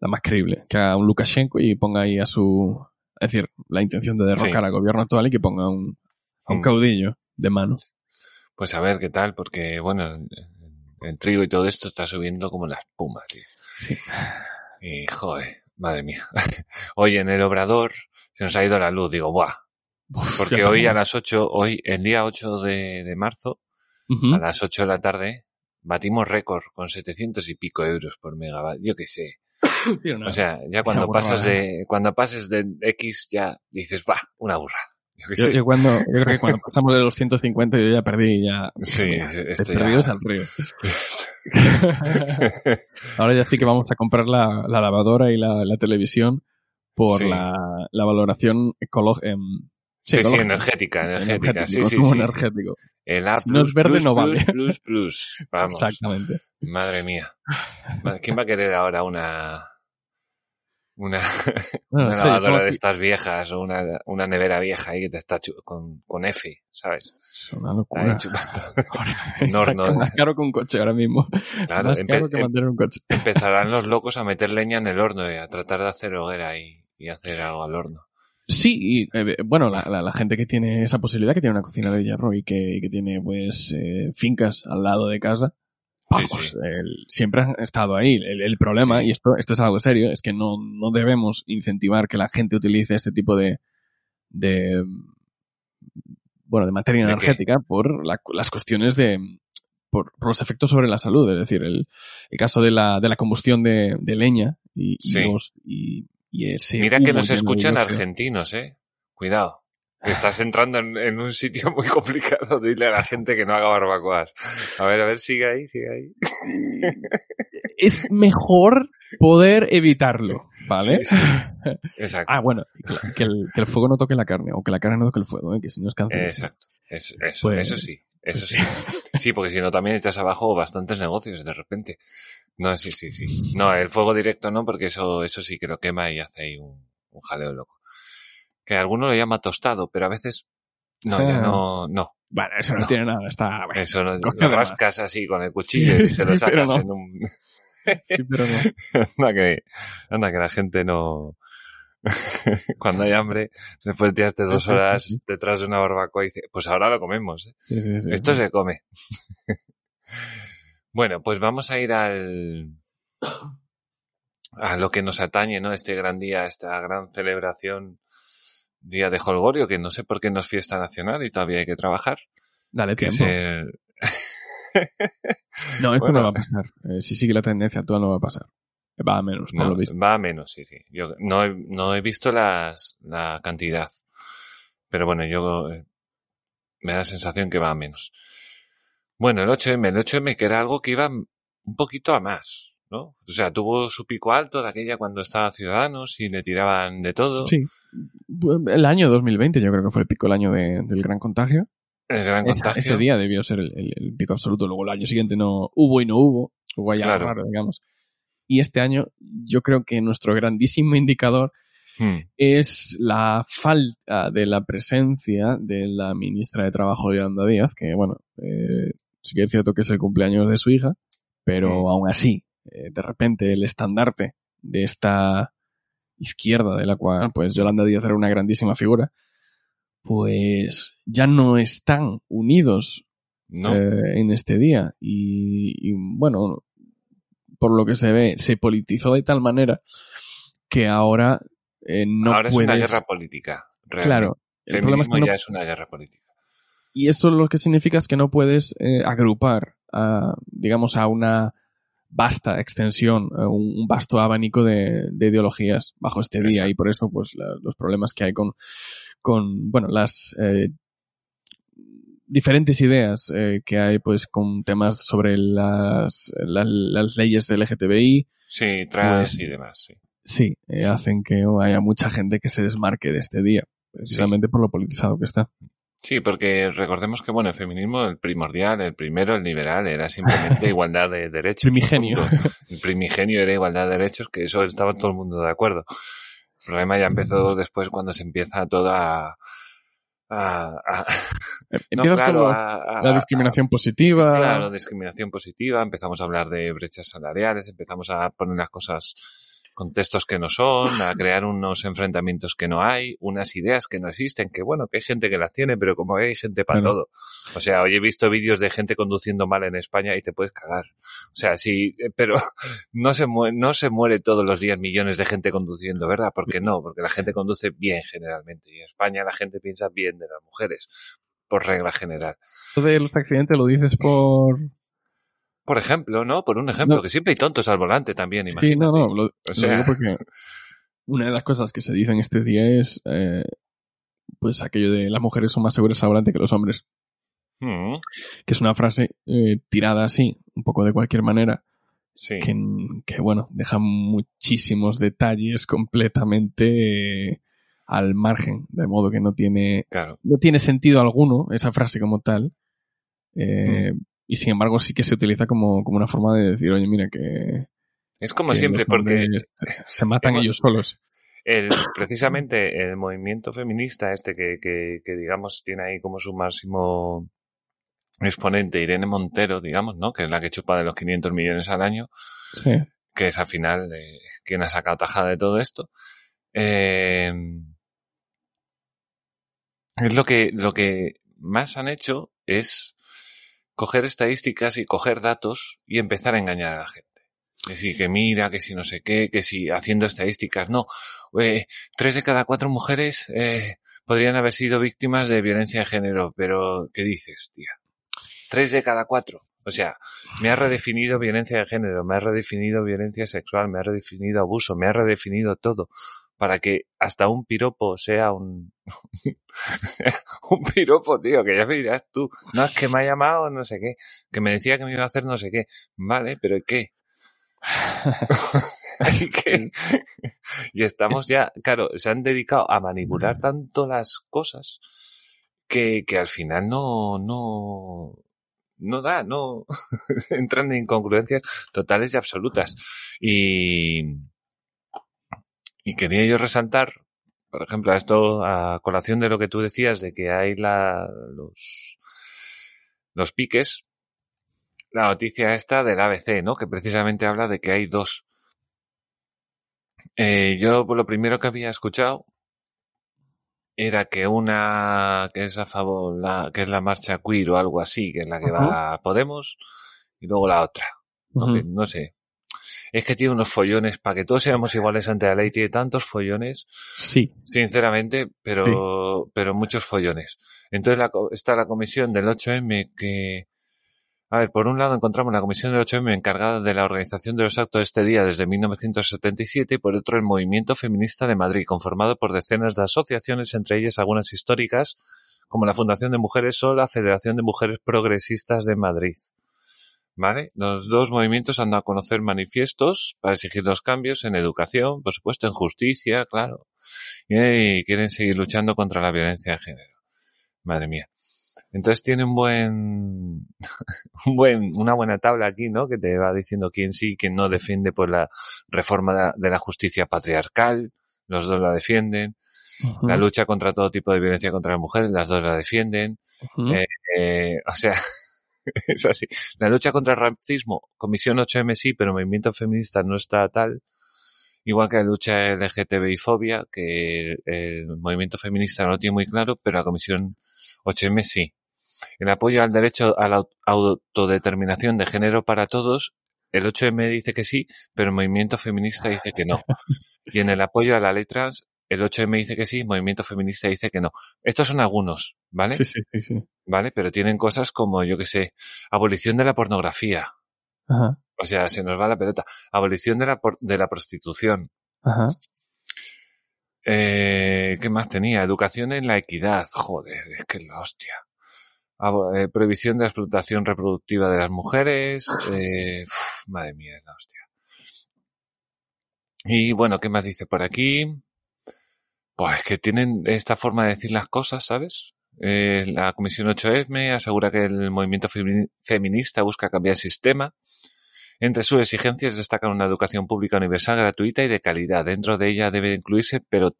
Speaker 2: la más creíble. Que haga un Lukashenko y ponga ahí a su... Es decir, la intención de derrocar
Speaker 1: Sí.
Speaker 2: al gobierno actual y que ponga un, a un
Speaker 1: Mm.
Speaker 2: caudillo de mano.
Speaker 1: Pues a ver qué tal, porque bueno, el, el trigo y todo esto está subiendo como la espuma, tío.
Speaker 2: Sí.
Speaker 1: Y joder, madre mía. Hoy en el obrador se nos ha ido la luz, digo, buah. Porque hoy a las 8, hoy, el día 8 de, de marzo, a las 8 de la tarde, batimos récord con 700 y pico euros por megabyte. Yo qué sé.
Speaker 2: Sí,
Speaker 1: O sea, ya cuando pasas de, cuando pases de X ya dices, va, una burra. Yo
Speaker 2: cuando, creo que cuando pasamos de los 150 yo ya perdí, ya...
Speaker 1: Sí, ya...
Speaker 2: al río. Ahora ya sí que vamos a comprar la, la lavadora y la, la televisión por
Speaker 1: Sí.
Speaker 2: la, la valoración ecológica.
Speaker 1: Sí, sí,
Speaker 2: ecológica.
Speaker 1: energética, energética. Sí, sí, sí, sí.
Speaker 2: energético.
Speaker 1: El A++,
Speaker 2: Si no es verde,
Speaker 1: plus,
Speaker 2: no
Speaker 1: plus,
Speaker 2: vale.
Speaker 1: plus, plus. Vamos.
Speaker 2: Exactamente.
Speaker 1: Madre mía. ¿Quién va a querer ahora una una,
Speaker 2: No,
Speaker 1: una lavadora de
Speaker 2: que-
Speaker 1: estas viejas o una, una nevera vieja ahí que te está con, con F, ¿sabes?
Speaker 2: Es una locura. Es
Speaker 1: Un horno.
Speaker 2: más caro que un coche ahora mismo.
Speaker 1: Claro,
Speaker 2: más caro que
Speaker 1: em-
Speaker 2: mantener un coche.
Speaker 1: empezarán los locos a meter leña en el horno y a tratar de hacer hoguera y, y hacer algo al horno.
Speaker 2: Sí, y eh, bueno, la, la- la gente que tiene esa posibilidad, que tiene una cocina de hierro y que, y que tiene pues eh, fincas al lado de casa,
Speaker 1: Sí,
Speaker 2: vamos,
Speaker 1: sí.
Speaker 2: el- siempre han estado ahí. El, el problema,
Speaker 1: Sí.
Speaker 2: y esto, esto es algo serio, es que no, no debemos incentivar que la gente utilice este tipo de, de bueno, de materia
Speaker 1: ¿De qué?
Speaker 2: energética por la- las cuestiones de por, por los efectos sobre la salud, es decir, el, el caso de la, de la combustión de, de leña y, y
Speaker 1: Sí.
Speaker 2: los- y- y ese
Speaker 1: Mira que nos escuchan argentinos, ¿eh? Cuidado. Estás entrando en, en un sitio muy complicado. Dile a la gente que no haga barbacoas. A ver, a ver, sigue ahí, sigue ahí.
Speaker 2: es mejor poder evitarlo, ¿vale?
Speaker 1: Sí, sí. Exacto.
Speaker 2: Ah, bueno, que el, que el fuego no toque la carne, o que la carne no toque el fuego, ¿eh? que si no es cáncer.
Speaker 1: Exacto. Es- eso,
Speaker 2: Pues-
Speaker 1: eso sí. Eso sí. Sí, porque si no también echas abajo bastantes negocios de repente. No, sí, sí, sí. No, el fuego directo no, porque eso, eso sí que lo quema y hace ahí un, un jaleo loco. Que alguno lo llama tostado, pero a veces no, ya
Speaker 2: Ah.
Speaker 1: no, no.
Speaker 2: Bueno, eso no,
Speaker 1: No.
Speaker 2: tiene nada, está... bueno,
Speaker 1: Eso no, lo rascas así con el cuchillo y se lo
Speaker 2: sí, pero
Speaker 1: sacas
Speaker 2: no.
Speaker 1: en un...
Speaker 2: sí, pero no.
Speaker 1: Anda que, anda que la gente no... Cuando hay hambre, después de tirarte dos horas detrás de una barbacoa y dice, pues ahora lo comemos, ¿eh?
Speaker 2: Sí.
Speaker 1: Esto se come. bueno, pues vamos a ir al a lo que nos atañe, ¿no? Este gran día, esta gran celebración, día de Holgorio, que no sé por qué no es fiesta nacional y todavía hay que trabajar.
Speaker 2: Dale
Speaker 1: Que
Speaker 2: tiempo. No, esto
Speaker 1: Bueno.
Speaker 2: no va a pasar. Eh, si sigue la tendencia actual no va a pasar. Va a menos, por
Speaker 1: no,
Speaker 2: lo visto.
Speaker 1: va a menos, sí, sí. Yo no he, no he visto las, la cantidad, pero bueno, yo eh, me da la sensación que va a menos. Bueno, el 8M, el 8M que era algo que iba un poquito a más, ¿no? O sea, tuvo su pico alto de aquella cuando estaba Ciudadanos y le tiraban de todo.
Speaker 2: Sí. El año 2020 yo creo que fue el pico el año de- del gran contagio.
Speaker 1: El gran
Speaker 2: Esa-
Speaker 1: contagio.
Speaker 2: ese día debió ser el, el- el pico absoluto. Luego el año siguiente no hubo y no hubo. Hubo allá
Speaker 1: Claro.
Speaker 2: raro, digamos. Y este año yo creo que nuestro grandísimo indicador
Speaker 1: Hmm,
Speaker 2: es la falta de la presencia de la ministra de Trabajo Yolanda Díaz, que bueno, eh, sí que es cierto que es el cumpleaños de su hija, pero
Speaker 1: Mm.
Speaker 2: aún así, eh, de repente el estandarte de esta izquierda de la cual pues Yolanda Díaz era una grandísima figura, pues ya no están unidos
Speaker 1: ¿no?
Speaker 2: eh, en este día. Y, y, bueno, por lo que se ve, se politizó de tal manera que ahora eh, no
Speaker 1: Ahora
Speaker 2: puedes...
Speaker 1: es una guerra política. realmente.
Speaker 2: Claro. El problema es que no-
Speaker 1: ya es una guerra política.
Speaker 2: Y eso lo que significa es que no puedes eh, agrupar, a, digamos, a una vasta extensión, a un, vasto abanico de, de ideologías bajo este día.
Speaker 1: Exacto.
Speaker 2: Y por eso, pues, la- los problemas que hay con, con bueno, las eh, diferentes ideas eh, que hay, pues, con temas sobre las, las, las leyes LGTBI,
Speaker 1: Sí, trans
Speaker 2: Pues-
Speaker 1: y demás, sí.
Speaker 2: sí, eh, hacen que haya mucha gente que se desmarque de este día, precisamente por lo politizado que está.
Speaker 1: Sí, porque recordemos que, bueno, el feminismo, el primordial, el primero, el liberal, era simplemente igualdad de derechos.
Speaker 2: Primigenio.
Speaker 1: El primigenio era igualdad de derechos, que eso estaba todo el mundo de acuerdo. El problema ya empezó después cuando se empieza todo a... a, a- no,
Speaker 2: Empiezas
Speaker 1: claro,
Speaker 2: con lo-
Speaker 1: a- a-
Speaker 2: la discriminación positiva.
Speaker 1: Claro, discriminación positiva, empezamos a hablar de brechas salariales, empezamos a poner las cosas contextos que no son, a crear unos enfrentamientos que no hay, unas ideas que no existen, que bueno, que hay gente que las tiene, pero como hay gente para todo. O sea, hoy he visto vídeos de gente conduciendo mal en España y te puedes cagar. O sea, sí, eh, pero no se muere, no se muere todos los días millones de gente conduciendo, ¿verdad? Porque no, porque la gente conduce bien generalmente. Y en España la gente piensa bien de las mujeres, por regla general.
Speaker 2: Esto de los accidentes lo dices por...
Speaker 1: Por ejemplo, ¿no? Por un ejemplo,
Speaker 2: No.
Speaker 1: que siempre hay tontos al volante también,
Speaker 2: Sí,
Speaker 1: imagínate.
Speaker 2: no, no, lo,
Speaker 1: O
Speaker 2: lo
Speaker 1: sea-
Speaker 2: digo porque una de las cosas que se dicen este día es eh, pues aquello de las mujeres son más seguras al volante que los hombres,
Speaker 1: Mm,
Speaker 2: que es una frase eh, tirada así, un poco de cualquier manera,
Speaker 1: sí.
Speaker 2: que, que, bueno, deja muchísimos detalles completamente eh, al margen, de modo que no tiene,
Speaker 1: Claro.
Speaker 2: no tiene sentido alguno esa frase como tal. eh, Y sin embargo sí que se utiliza como, como una forma de decir, oye, mira que...
Speaker 1: Es como
Speaker 2: que
Speaker 1: siempre, porque
Speaker 2: se, se matan
Speaker 1: hemos-
Speaker 2: ellos solos.
Speaker 1: el, precisamente el movimiento feminista este que, que, que, digamos tiene ahí como su máximo exponente Irene Montero, digamos, ¿no? Que es la que chupa de los 500 millones al año,
Speaker 2: Sí.
Speaker 1: que es al final eh, quien ha sacado tajada de todo esto. Eh, es lo que, lo que más han hecho es coger estadísticas y coger datos y empezar a engañar a la gente. Es decir, que mira, que si no sé qué, que si haciendo estadísticas, no. Eh, tres de cada cuatro mujeres eh, podrían haber sido víctimas de violencia de género, pero ¿qué dices, tía? Tres de cada cuatro. O sea, me ha redefinido violencia de género, me ha redefinido violencia sexual, me ha redefinido abuso, me ha redefinido todo. Para que hasta un piropo sea un, un piropo, tío, que ya me dirás tú. No, es que me ha llamado no sé qué, que me decía que me iba a hacer no sé qué. Vale, pero ¿qué? ¿Y qué? y estamos ya, claro, se han dedicado a manipular tanto las cosas que, que al final no, no, no da, no entran en incongruencias totales y absolutas. Y, y quería yo resaltar, por ejemplo, a esto, a colación de lo que tú decías, de que hay la, los, los piques, la noticia esta del ABC, ¿no? Que precisamente habla de que hay dos. Eh, yo lo primero que había escuchado era que una que es a favor, la, que es la marcha queer o algo así, que es la que va a Podemos, y luego la otra. ¿no?
Speaker 2: Ujú.
Speaker 1: Que no sé. Es que tiene unos follones, para que todos seamos iguales ante la ley, tiene tantos follones,
Speaker 2: Sí.
Speaker 1: sinceramente, pero, pero muchos follones. Entonces la está la comisión del 8M que, a ver, por un lado encontramos la comisión del 8M encargada de la organización de los actos de este día desde 1977 y por otro el movimiento feminista de Madrid, conformado por decenas de asociaciones, entre ellas algunas históricas, como la Fundación de Mujeres o la Federación de Mujeres Progresistas de Madrid. ¿Vale? Los dos movimientos han dado a conocer manifiestos para exigir los cambios en educación, por supuesto, en justicia, claro. Y quieren seguir luchando contra la violencia de género. Madre mía. Entonces tiene un buen, un buen, una buena tabla aquí, ¿no? Que te va diciendo quién sí y quién no defiende por la reforma de la- justicia patriarcal. Los dos la defienden. La lucha contra todo tipo de violencia contra las mujeres, las dos la defienden. Eh, Eh, o sea, es así. La lucha contra el racismo, Comisión 8M sí, pero movimiento feminista no está tal. Igual que la lucha LGTBI-fobia, que el movimiento feminista no tiene muy claro, pero la Comisión 8M sí. El apoyo al derecho a la autodeterminación de género para todos, el 8M dice que sí, pero el movimiento feminista dice que no. Y en el apoyo a la ley trans, el 8M dice que sí, el movimiento feminista dice que no. Estos son algunos, ¿vale?
Speaker 2: Sí, sí, sí, sí.
Speaker 1: ¿Vale? Pero tienen cosas como, yo que sé, abolición de la pornografía.
Speaker 2: Ajá.
Speaker 1: O sea, se nos va la pelota. Abolición de la, por- de la prostitución.
Speaker 2: Ajá.
Speaker 1: Eh, ¿Qué más tenía? Educación en la equidad. Joder, es que es la hostia. Abo- eh, prohibición de la explotación reproductiva de las mujeres. Eh, uf, madre mía, es la hostia. Y bueno, ¿qué más dice por aquí? Pues que tienen esta forma de decir las cosas, ¿sabes? Eh, la Comisión 8M asegura que el movimiento femi- feminista busca cambiar el sistema. Entre sus exigencias destacan una educación pública universal, gratuita y de calidad. Dentro de ella debe incluirse pero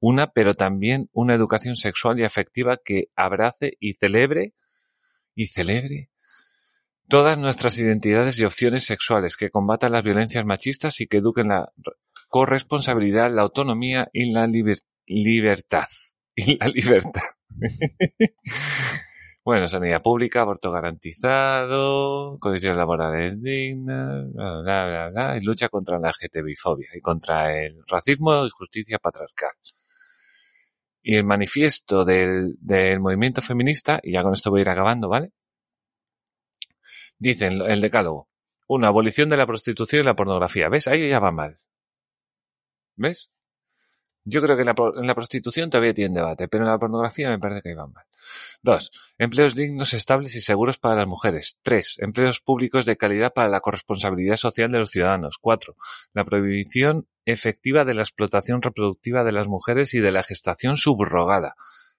Speaker 1: una, pero también una educación sexual y afectiva que abrace y celebre y celebre todas nuestras identidades y opciones sexuales, que combatan las violencias machistas y que eduquen la corresponsabilidad, la autonomía y la liber- libertad. Y la libertad. bueno, sanidad pública, aborto garantizado, condiciones laborales dignas, bla, bla, bla, bla, y lucha contra la LGTBI-fobia y contra el racismo y justicia patriarcal. Y el manifiesto del, del movimiento feminista, y ya con esto voy a ir acabando, ¿vale? Dicen el decálogo. Una abolición de la prostitución y la pornografía. ¿Ves? Ahí ya va mal. ¿Ves? Yo creo que en la, pro- en la prostitución todavía tiene debate, pero en la pornografía me parece que ahí van mal. Dos, empleos dignos, estables y seguros para las mujeres. Tres, empleos públicos de calidad para la corresponsabilidad social de los ciudadanos. Cuatro, la prohibición efectiva de la explotación reproductiva de las mujeres y de la gestación subrogada.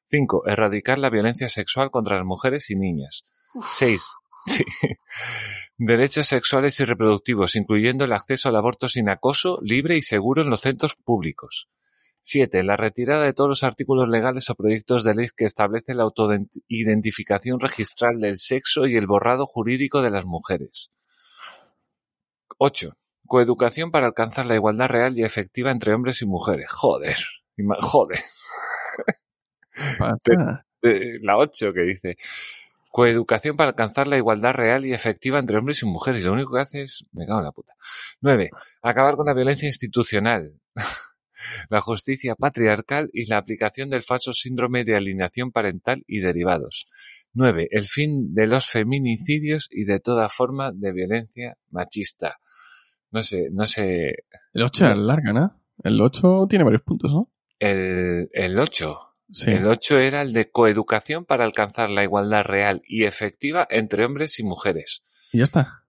Speaker 1: Cinco, erradicar la violencia sexual contra las mujeres y niñas. Seis, sí, derechos sexuales y reproductivos, incluyendo el acceso al aborto sin acoso, libre y seguro en los centros públicos. 7. La retirada de todos los artículos legales o proyectos de ley que establecen la autoidentificación registral del sexo y el borrado jurídico de las mujeres. 8. Coeducación para alcanzar la igualdad real y efectiva entre hombres y mujeres. Joder. Joder. La 8 que dice. Coeducación para alcanzar la igualdad real y efectiva entre hombres y mujeres. Lo único que hace es... Me cago en la puta. 9. Acabar con la violencia institucional. la justicia patriarcal y la aplicación del falso síndrome de alienación parental y derivados. 9. El fin de los feminicidios y de toda forma de violencia machista. No sé, no sé.
Speaker 2: El 8 es larga, ¿no? El 8 tiene varios puntos, ¿no?
Speaker 1: El, el 8.
Speaker 2: Sí.
Speaker 1: El 8 era el de coeducación para alcanzar la igualdad real y efectiva entre hombres y mujeres.
Speaker 2: Y ya está.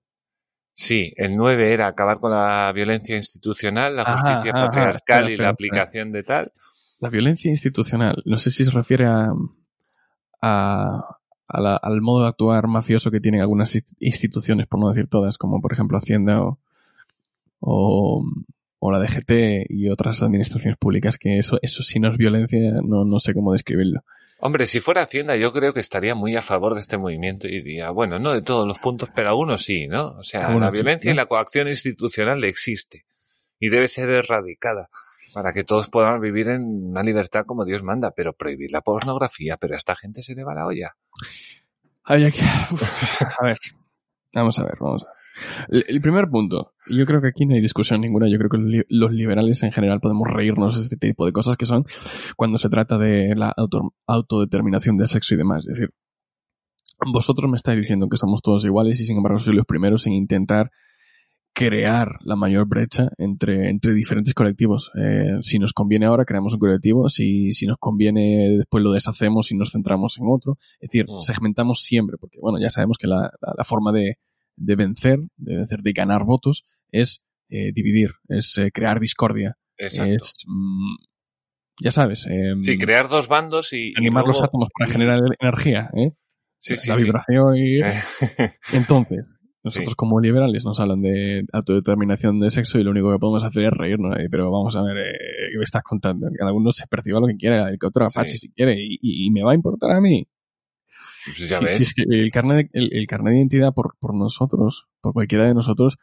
Speaker 1: Sí, el 9 era acabar con la violencia institucional, la justicia
Speaker 2: ajá,
Speaker 1: patriarcal
Speaker 2: espera,
Speaker 1: y la
Speaker 2: espera.
Speaker 1: aplicación de tal.
Speaker 2: La violencia institucional. No sé si se refiere a, a- a la- al modo de actuar mafioso que tienen algunas inst- instituciones, por no decir todas, como por ejemplo Hacienda o, o, o la DGT y otras administraciones públicas, que eso, eso sí no es violencia, no, no sé cómo describirlo.
Speaker 1: Hombre, si fuera Hacienda, yo creo que estaría muy a favor de este movimiento y diría, bueno, no de todos los puntos, pero algunos sí, ¿no? O sea,
Speaker 2: Algunos
Speaker 1: la
Speaker 2: sí,
Speaker 1: violencia
Speaker 2: ¿no?
Speaker 1: y la coacción institucional existe y debe ser erradicada para que todos puedan vivir en una libertad como Dios manda, pero prohibir la pornografía, pero a esta gente se le va la olla.
Speaker 2: Ay, aquí- uf, a ver, vamos a ver, vamos a ver. El, primer punto, yo creo que aquí no hay discusión ninguna, yo creo que los liberales en general podemos reírnos de este tipo de cosas que son cuando se trata de la auto- autodeterminación de sexo y demás. Es decir, vosotros me estáis diciendo que somos todos iguales y sin embargo sois los primeros en intentar crear la mayor brecha entre, entre diferentes colectivos. Eh, si nos conviene ahora, creamos un colectivo. Si, si nos conviene, después lo deshacemos y nos centramos en otro. Es decir,
Speaker 1: Mm.
Speaker 2: segmentamos siempre, porque bueno, ya sabemos que la, la- la forma de, de vencer, de vencer, de ganar votos, es eh, dividir, es eh, crear discordia.
Speaker 1: Exacto.
Speaker 2: Es, mm, ya sabes, eh,
Speaker 1: sí, crear dos bandos y, y
Speaker 2: animar los átomos para generar energía, ¿eh?
Speaker 1: Sí, sí,
Speaker 2: la
Speaker 1: sí.
Speaker 2: vibración y...
Speaker 1: Eh,
Speaker 2: Entonces, nosotros
Speaker 1: Sí.
Speaker 2: como liberales nos hablan de autodeterminación de sexo y lo único que podemos hacer es reírnos. ahí, Pero vamos a ver, eh, ¿qué me estás contando? Que cada uno se perciba lo que quiera, el que otro apache si quiere, y, y- y me va a importar a mí.
Speaker 1: Pues ya
Speaker 2: Sí,
Speaker 1: ves.
Speaker 2: sí, es que el carnet de, el, el carnet de identidad por, por nosotros, por cualquiera de nosotros,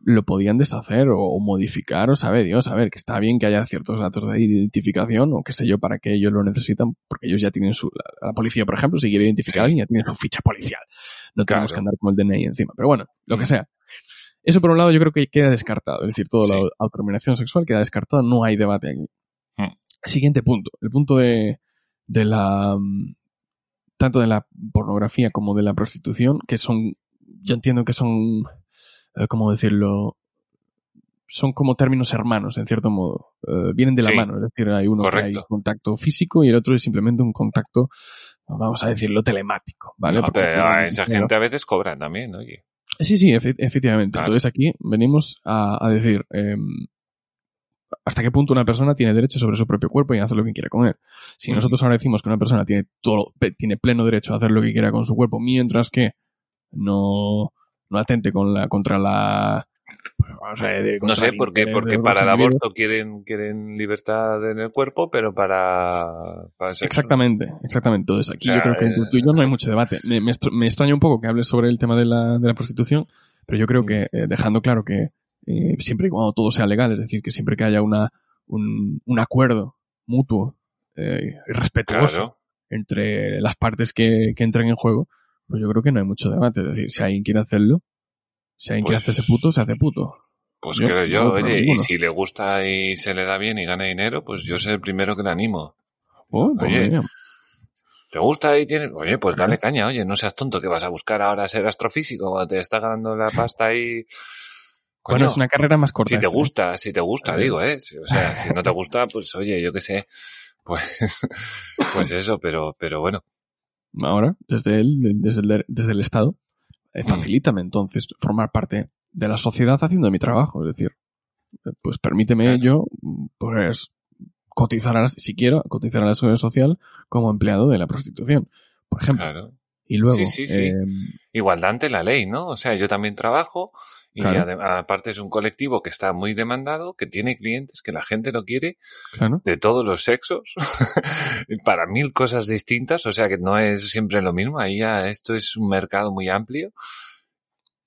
Speaker 2: lo podían deshacer o, o modificar o sabe Dios, a ver, que está bien que haya ciertos datos de identificación o qué sé yo para que ellos lo necesitan, porque ellos ya tienen su, la, la policía, por ejemplo, si quiere identificar a alguien, ya tiene su ficha policial. No tenemos que andar con el DNI encima. Pero bueno, lo que
Speaker 1: Mm.
Speaker 2: sea. Eso por un lado yo creo que queda descartado. Es decir, toda
Speaker 1: Sí.
Speaker 2: la autodeterminación sexual queda descartado, no hay debate aquí.
Speaker 1: Mm.
Speaker 2: Siguiente punto. El punto de, de la mm, tanto de la pornografía como de la prostitución, que son, yo entiendo que son, eh, ¿cómo decirlo? Son como términos hermanos, en cierto modo. Eh, vienen de la
Speaker 1: Sí.
Speaker 2: mano, es decir, hay uno que hay contacto físico y el otro es simplemente un contacto, vamos a decirlo, telemático, ¿vale?
Speaker 1: No,
Speaker 2: Porque-
Speaker 1: pero a esa gente a veces cobran también, oye.
Speaker 2: Sí, sí, efe- efectivamente.
Speaker 1: Claro.
Speaker 2: Entonces aquí venimos a, a decir em, hasta qué punto una persona tiene derecho sobre su propio cuerpo y hacer lo que quiera con él. Si nosotros ahora decimos que una persona tiene todo, tiene pleno derecho a hacer lo que quiera con su cuerpo, mientras que no, no atente con la, contra la, O sea, de
Speaker 1: No sé, porque,
Speaker 2: interés
Speaker 1: porque para el aborto quieren, quieren libertad en el cuerpo, pero para, para el sexo.
Speaker 2: Exactamente, exactamente. Entonces aquí
Speaker 1: O sea,
Speaker 2: yo creo que
Speaker 1: eh,
Speaker 2: entre tú y yo no hay mucho debate. Me, me extraña un poco que hables sobre el tema de la, de la prostitución, pero yo creo
Speaker 1: Mm.
Speaker 2: que eh, dejando claro que eh, siempre y cuando todo sea legal, es decir, que siempre que haya una, un, un acuerdo mutuo eh, y respetuoso
Speaker 1: Claro.
Speaker 2: entre las partes que, que entran en juego, pues yo creo que no hay mucho debate. Es decir, si alguien quiere hacerlo, si alguien quiere
Speaker 1: Pues-
Speaker 2: hacerse puto, se hace puto.
Speaker 1: Pues
Speaker 2: Yo-
Speaker 1: creo yo,
Speaker 2: no,
Speaker 1: oye, y si le gusta y se le da bien y gana dinero, pues yo soy el primero que le animo.
Speaker 2: Oh, pues
Speaker 1: Oye. ¿Te gusta y tienes? Oye, pues dale caña, oye, no seas tonto que vas a buscar ahora ser astrofísico cuando te está ganando la pasta ahí.
Speaker 2: Bueno, es una carrera más corta.
Speaker 1: si te
Speaker 2: ¿eh?
Speaker 1: gusta, si te gusta, digo, ¿eh? O sea, si no te gusta, pues oye, yo qué sé. Pues, pues eso, pero, pero bueno.
Speaker 2: ahora, desde el, desde el, desde el Estado, eh,
Speaker 1: Mm.
Speaker 2: facilítame entonces formar parte de la sociedad haciendo mi trabajo. Es decir, pues permíteme
Speaker 1: Claro.
Speaker 2: yo, pues, cotizar a la, si quiero, cotizar a la seguridad social como empleado de la prostitución, por ejemplo.
Speaker 1: Claro.
Speaker 2: Y luego,
Speaker 1: Sí, sí, sí.
Speaker 2: eh,
Speaker 1: Igualdad ante la ley, ¿no? O sea, yo también trabajo y
Speaker 2: Claro.
Speaker 1: aparte es un colectivo que está muy demandado, que tiene clientes, que la gente lo quiere
Speaker 2: claro,
Speaker 1: de todos los sexos para mil cosas distintas, o sea que no es siempre lo mismo, ahí ya esto es un mercado muy amplio.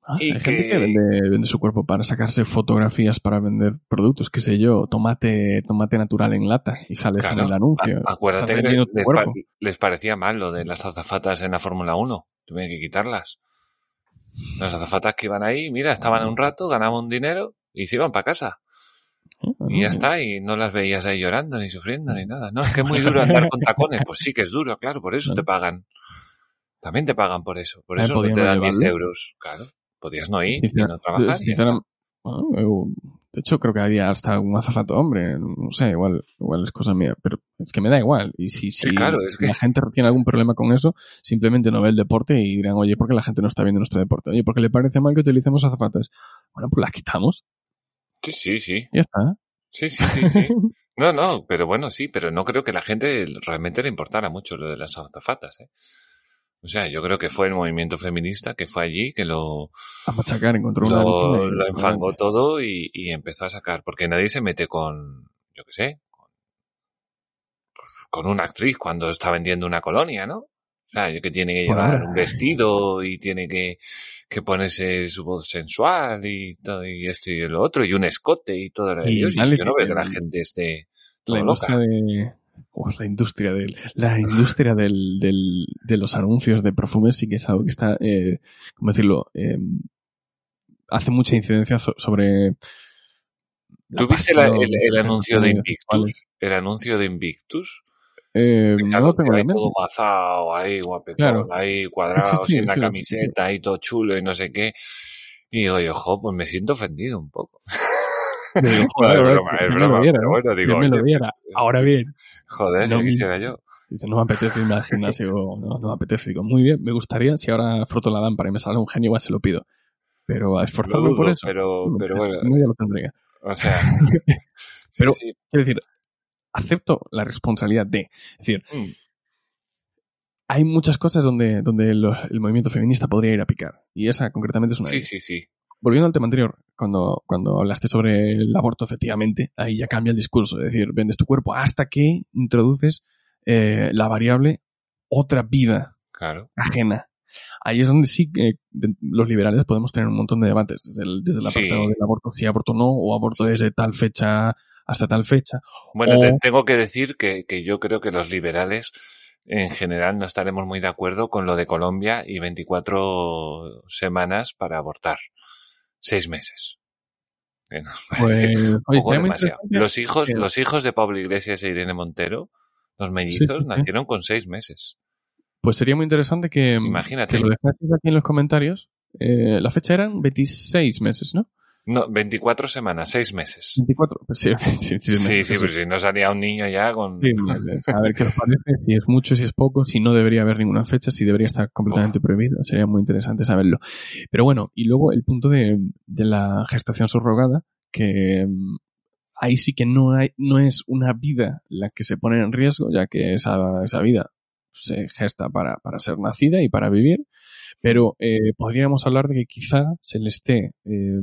Speaker 2: Ah,
Speaker 1: y
Speaker 2: hay gente
Speaker 1: que-
Speaker 2: vende, vende su cuerpo para sacarse fotografías para vender productos, qué sé yo, tomate, tomate natural en lata y sales
Speaker 1: Claro.
Speaker 2: en el anuncio.
Speaker 1: A- Acuérdate que les, pa- les parecía mal lo de las azafatas en la Fórmula 1, tuvieron que quitarlas. Las azafatas que iban ahí, mira, estaban un rato, ganaban un dinero y se iban para casa. Y ya
Speaker 2: Ah,
Speaker 1: está, y no las veías ahí llorando, ni sufriendo, ni nada. No, es que es muy duro andar con tacones. Pues sí que es duro, claro, por eso te pagan. También te pagan por eso. Por
Speaker 2: Ah,
Speaker 1: eso no te dan 10
Speaker 2: llevarlo.
Speaker 1: euros. Claro, podías no ir y no trabajar. y ya
Speaker 2: sinceram-
Speaker 1: está.
Speaker 2: bueno, eu- de hecho, creo que había hasta un azafato hombre. No sé, igual, igual es cosa mía. Pero es que me da igual. Y si, si
Speaker 1: Sí, claro, es que-
Speaker 2: la gente tiene algún problema con eso, simplemente no ve el deporte y dirán, oye, ¿por qué la gente no está viendo nuestro deporte? Oye, ¿por qué le parece mal que utilicemos azafatas? Bueno, pues las quitamos.
Speaker 1: Sí, sí, sí.
Speaker 2: Ya está.
Speaker 1: Sí, sí, sí, sí. No, no, pero bueno, sí, pero no creo que la gente realmente le importara mucho lo de las azafatas, ¿eh? O sea, yo creo que fue el movimiento feminista que fue allí, que lo,
Speaker 2: A machacar, encontró una
Speaker 1: lo, lo enfangó todo y, y empezó a sacar, porque nadie se mete con, yo qué sé, con, pues, con una actriz cuando está vendiendo una colonia, ¿no? O sea, que tiene que llevar un vestido y tiene que, que ponerse su voz sensual y todo, y esto y lo otro, y un escote y todo
Speaker 2: Y.
Speaker 1: Y yo no veo que la gente esté
Speaker 2: la industria de oh, la industria del la industria del, del, de los anuncios de perfumes sí que es algo que está eh, cómo decirlo Eh, hace mucha incidencia so- sobre la
Speaker 1: ¿Tú viste la-
Speaker 2: pasión
Speaker 1: el, el anuncio de. Invictus? El anuncio de Invictus.
Speaker 2: Eh, no
Speaker 1: claro,
Speaker 2: lo tengo en
Speaker 1: ahí todo mazao, ahí guapetón,
Speaker 2: Claro.
Speaker 1: ahí cuadrado,
Speaker 2: Sí, sí,
Speaker 1: sin la
Speaker 2: sí,
Speaker 1: camiseta, ahí todo chulo y no sé qué. Y digo, ojo, pues me siento ofendido un poco.
Speaker 2: Digo,
Speaker 1: No,
Speaker 2: joder,
Speaker 1: es broma, es
Speaker 2: me
Speaker 1: broma,
Speaker 2: viera,
Speaker 1: bueno, digo,
Speaker 2: me lo viera.
Speaker 1: pues,
Speaker 2: ahora bien
Speaker 1: Joder,
Speaker 2: No
Speaker 1: quisiera yo.
Speaker 2: dice no me apetece irme al gimnasio no, no me apetece digo muy bien me gustaría si ahora froto la lámpara y me sale un genio igual se lo pido pero a esforzarme por eso
Speaker 1: pero,
Speaker 2: no,
Speaker 1: pero bueno,
Speaker 2: si no, ya lo tendría
Speaker 1: o sea,
Speaker 2: Pero-
Speaker 1: sí, sí.
Speaker 2: quiero decir acepto la responsabilidad de es decir
Speaker 1: Mm,
Speaker 2: hay muchas cosas donde, donde lo- el movimiento feminista podría ir a picar. Y esa concretamente es una. de
Speaker 1: sí, sí, sí.
Speaker 2: Volviendo al tema anterior, cuando, cuando hablaste sobre el aborto, efectivamente, ahí ya cambia el discurso. Es decir, vendes tu cuerpo hasta que introduces eh, la variable otra vida
Speaker 1: Claro.
Speaker 2: ajena. Ahí es donde sí que de- los liberales podemos tener un montón de debates. Desde el, desde el
Speaker 1: Sí.
Speaker 2: apartado del aborto, si aborto no, o aborto desde tal fecha hasta tal fecha.
Speaker 1: Bueno,
Speaker 2: O-
Speaker 1: te- tengo que decir que, que yo creo que los liberales en general no estaremos muy de acuerdo con lo de Colombia y 24 semanas para abortar. Seis meses. Que nos
Speaker 2: Pues,
Speaker 1: parece un poco demasiado. Los hijos,
Speaker 2: que-
Speaker 1: los hijos de Pablo Iglesias e Irene Montero, los mellizos,
Speaker 2: Sí, sí, sí.
Speaker 1: nacieron con seis meses.
Speaker 2: Pues sería muy interesante que,
Speaker 1: Imagínate.
Speaker 2: que lo dejaseis aquí en los comentarios. Eh, la fecha eran 26 meses, ¿no?
Speaker 1: No, 24 semanas, seis meses.
Speaker 2: 24. Pues sí, sí, sí,
Speaker 1: Sí,
Speaker 2: meses,
Speaker 1: sí,
Speaker 2: eso
Speaker 1: pues si no salía un niño ya con...
Speaker 2: Sí, meses. A ver qué os parece, si es mucho, si es poco, si no debería haber ninguna fecha, si debería estar completamente prohibido. Sería muy interesante saberlo. Pero bueno, y luego el punto de, de la gestación subrogada, que mm, ahí sí que no hay, no es una vida la que se pone en riesgo, ya que esa, esa vida se gesta para, para ser nacida y para vivir, pero eh, podríamos hablar de que quizá se le esté eh,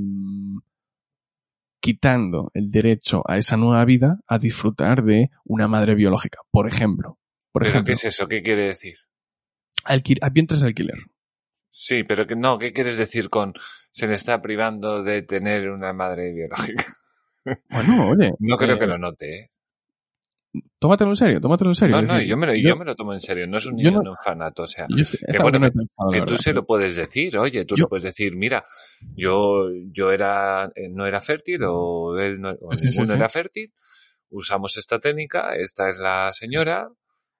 Speaker 2: quitando el derecho a esa nueva vida a disfrutar de una madre biológica, por ejemplo. Por
Speaker 1: ¿Pero
Speaker 2: ejemplo,
Speaker 1: qué es eso? ¿Qué quiere decir?
Speaker 2: alquil- vientres de alquiler.
Speaker 1: Sí, pero que no, ¿qué quieres decir con se le está privando de tener una madre biológica?
Speaker 2: Bueno, oye.
Speaker 1: No creo
Speaker 2: eh,
Speaker 1: que lo note, ¿eh?
Speaker 2: Tómatelo en serio, tómatelo en serio.
Speaker 1: No, no, yo me, lo,
Speaker 2: yo-
Speaker 1: yo me lo tomo en serio, no es un niño
Speaker 2: no-
Speaker 1: en orfanato, o sea,
Speaker 2: es
Speaker 1: que bueno,
Speaker 2: no he pensado, la
Speaker 1: que tú se lo puedes decir, oye, tú
Speaker 2: Yo-
Speaker 1: le puedes decir, mira, yo, yo era, eh, no era fértil o él no, o
Speaker 2: Sí,
Speaker 1: ninguno
Speaker 2: sí.
Speaker 1: era fértil, usamos esta técnica, esta es la señora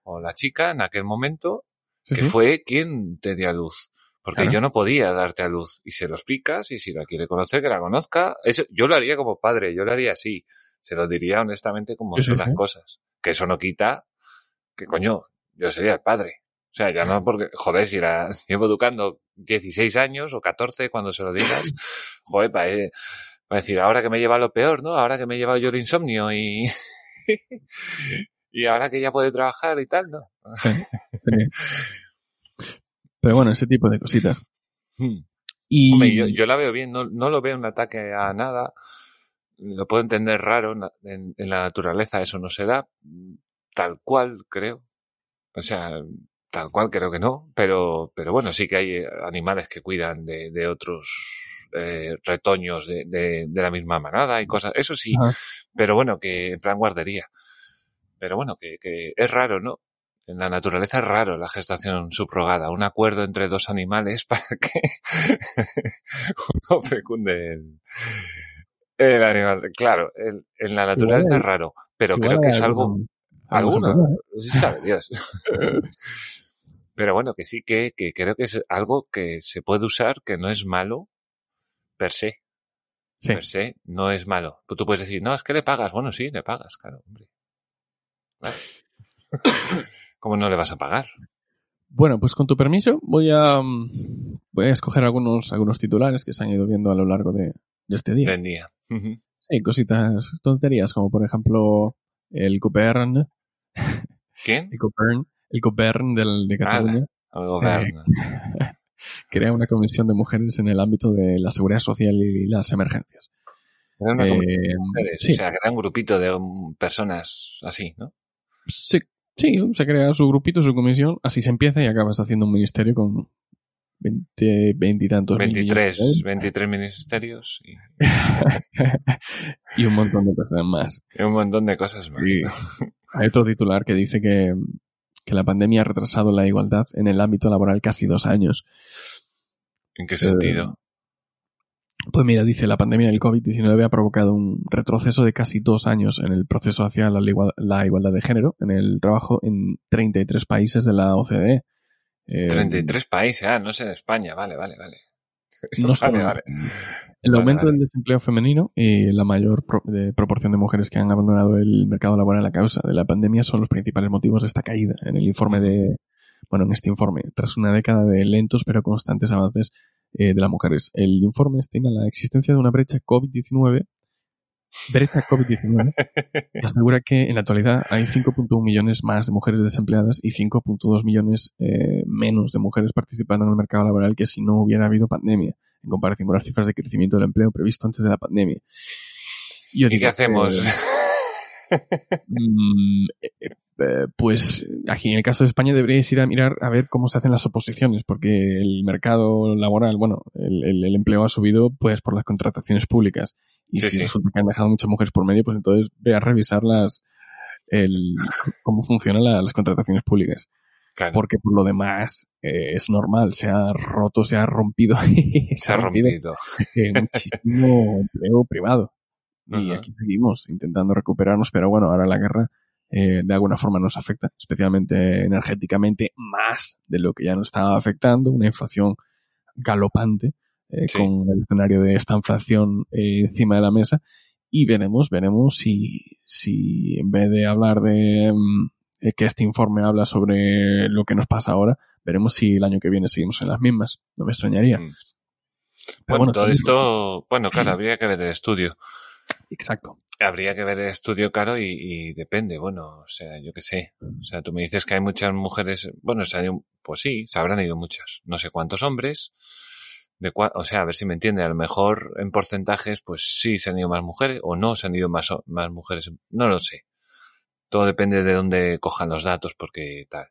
Speaker 1: o la chica en aquel momento que fue quien te dio a luz. Porque
Speaker 2: Claro.
Speaker 1: yo no podía darte a luz. Y se lo explicas y si la quiere conocer, que la conozca. Eso, yo lo haría como padre, yo lo haría así. Se lo diría honestamente como son las cosas. Que eso no quita que coño, yo sería el padre. O sea, ya no porque, joder, si la llevo educando 16 años o 14 cuando se lo digas, joder, para decir, ahora que me lleva lo peor, ¿no? Ahora que me he llevado yo el insomnio y, y ahora que ya puede trabajar y tal, ¿no?
Speaker 2: Sí, sí. Pero bueno, ese tipo de cositas.
Speaker 1: Hmm.
Speaker 2: Y
Speaker 1: Hombre, yo, yo la veo bien, no, no lo veo un ataque a nada. Lo puedo entender raro, en, en la naturaleza eso no se da, tal cual creo. O sea, tal cual creo que no, pero, pero bueno, sí que hay eh, animales que cuidan de, de otros eh, retoños de, de, de la misma manada y cosas, eso sí,
Speaker 2: Ajá.
Speaker 1: pero bueno, que en plan guardería. Pero bueno, que, que es raro, ¿no? En la naturaleza es raro la gestación subrogada, un acuerdo entre dos animales para que uno fecunde el, el animal. Claro, el- en la naturaleza
Speaker 2: Igual-
Speaker 1: es raro, pero creo que es algo, alguna, sí sabe Dios. Pero bueno, que sí que, que creo que es algo que se puede usar, que no es malo per se.
Speaker 2: Sí.
Speaker 1: Per se no es malo. Tú, tú puedes decir, no, es que le pagas. Bueno, sí, le pagas, claro, hombre. Claro. ¿Cómo no le vas a pagar?
Speaker 2: Bueno, pues con tu permiso voy a mm, voy a escoger algunos algunos titulares que se han ido viendo a lo largo de, de este día.
Speaker 1: Del día. Ujú.
Speaker 2: Sí, cositas tonterías como por ejemplo el Copern,
Speaker 1: ¿Quién?
Speaker 2: el Copern, el Copern del, de Cataluña
Speaker 1: El
Speaker 2: crea una comisión de mujeres en el ámbito de la seguridad social y las emergencias.
Speaker 1: Era una
Speaker 2: Eh,
Speaker 1: de mujeres,
Speaker 2: sí.
Speaker 1: O sea, gran grupito de um, personas así, ¿no?
Speaker 2: Sí, sí, se crea su grupito, su comisión, así se empieza y acabas haciendo un ministerio con 20, 20 y tantos mil millones de
Speaker 1: 23,
Speaker 2: euros.
Speaker 1: 23 ministerios y
Speaker 2: y un montón de cosas más.
Speaker 1: y un montón de cosas más.
Speaker 2: Y hay otro titular que dice que, que la pandemia ha retrasado la igualdad en el ámbito laboral casi dos años.
Speaker 1: ¿En qué sentido?
Speaker 2: Pues mira, dice, la pandemia del COVID-19 ha provocado un retroceso de casi dos años en el proceso hacia la, la igualdad de género en el trabajo en 33 países de la OCDE. Eh,
Speaker 1: 33 países, ah, no sé en España, vale, vale, vale.
Speaker 2: No
Speaker 1: vale,
Speaker 2: solo-
Speaker 1: vale.
Speaker 2: El
Speaker 1: Vale,
Speaker 2: aumento del desempleo femenino y la mayor pro- de proporción de mujeres que han abandonado el mercado laboral a causa de la pandemia son los principales motivos de esta caída. En el informe de, bueno, en este informe, tras una década de lentos pero constantes avances eh, de las mujeres, el informe estima la existencia de una brecha COVID-19, brecha COVID-19, y asegura que en la actualidad hay 5.1 millones más de mujeres desempleadas y 5.2 millones eh, menos de mujeres participando en el mercado laboral que si no hubiera habido pandemia, en comparación con las cifras de crecimiento del empleo previsto antes de la pandemia. Yo
Speaker 1: ¿Y qué hacemos?
Speaker 2: que, mm, eh, eh, pues aquí en el caso de España deberíais ir a mirar a ver cómo se hacen las oposiciones, porque el mercado laboral, bueno, el, el- el empleo ha subido pues por las contrataciones públicas. Y
Speaker 1: Sí,
Speaker 2: si
Speaker 1: sí.
Speaker 2: resulta que han dejado muchas mujeres por medio, pues entonces ve a revisar las, el, cómo funcionan la- las contrataciones públicas.
Speaker 1: Claro,
Speaker 2: Porque por lo demás eh, es normal, se ha roto, se ha rompido,
Speaker 1: se ha rompido.
Speaker 2: eh, muchísimo empleo privado. Y aquí seguimos intentando recuperarnos, pero bueno, ahora la guerra eh, de alguna forma nos afecta, especialmente energéticamente, más de lo que ya nos estaba afectando, una inflación galopante eh,
Speaker 1: Sí.
Speaker 2: con el escenario de esta inflación eh, encima de la mesa y veremos, veremos si, si en vez de hablar de mm, eh, que este informe habla sobre lo que nos pasa ahora, veremos si el año que viene seguimos en las mismas. No me extrañaría.
Speaker 1: Mm.
Speaker 2: Pero
Speaker 1: Bueno,
Speaker 2: bueno,
Speaker 1: todo esto, bueno, claro, habría que ver el estudio.
Speaker 2: Exacto.
Speaker 1: Habría que ver el estudio, claro, y, y depende, bueno, o sea, yo qué sé. O sea, tú me dices que hay muchas mujeres, bueno, se han ido- pues sí, se habrán ido muchas. No sé cuántos hombres, De cua- o sea, a ver si me entiende, a lo mejor en porcentajes, pues sí se han ido más mujeres o no se han ido más, más mujeres. No lo sé. Todo depende de dónde cojan los datos, porque tal.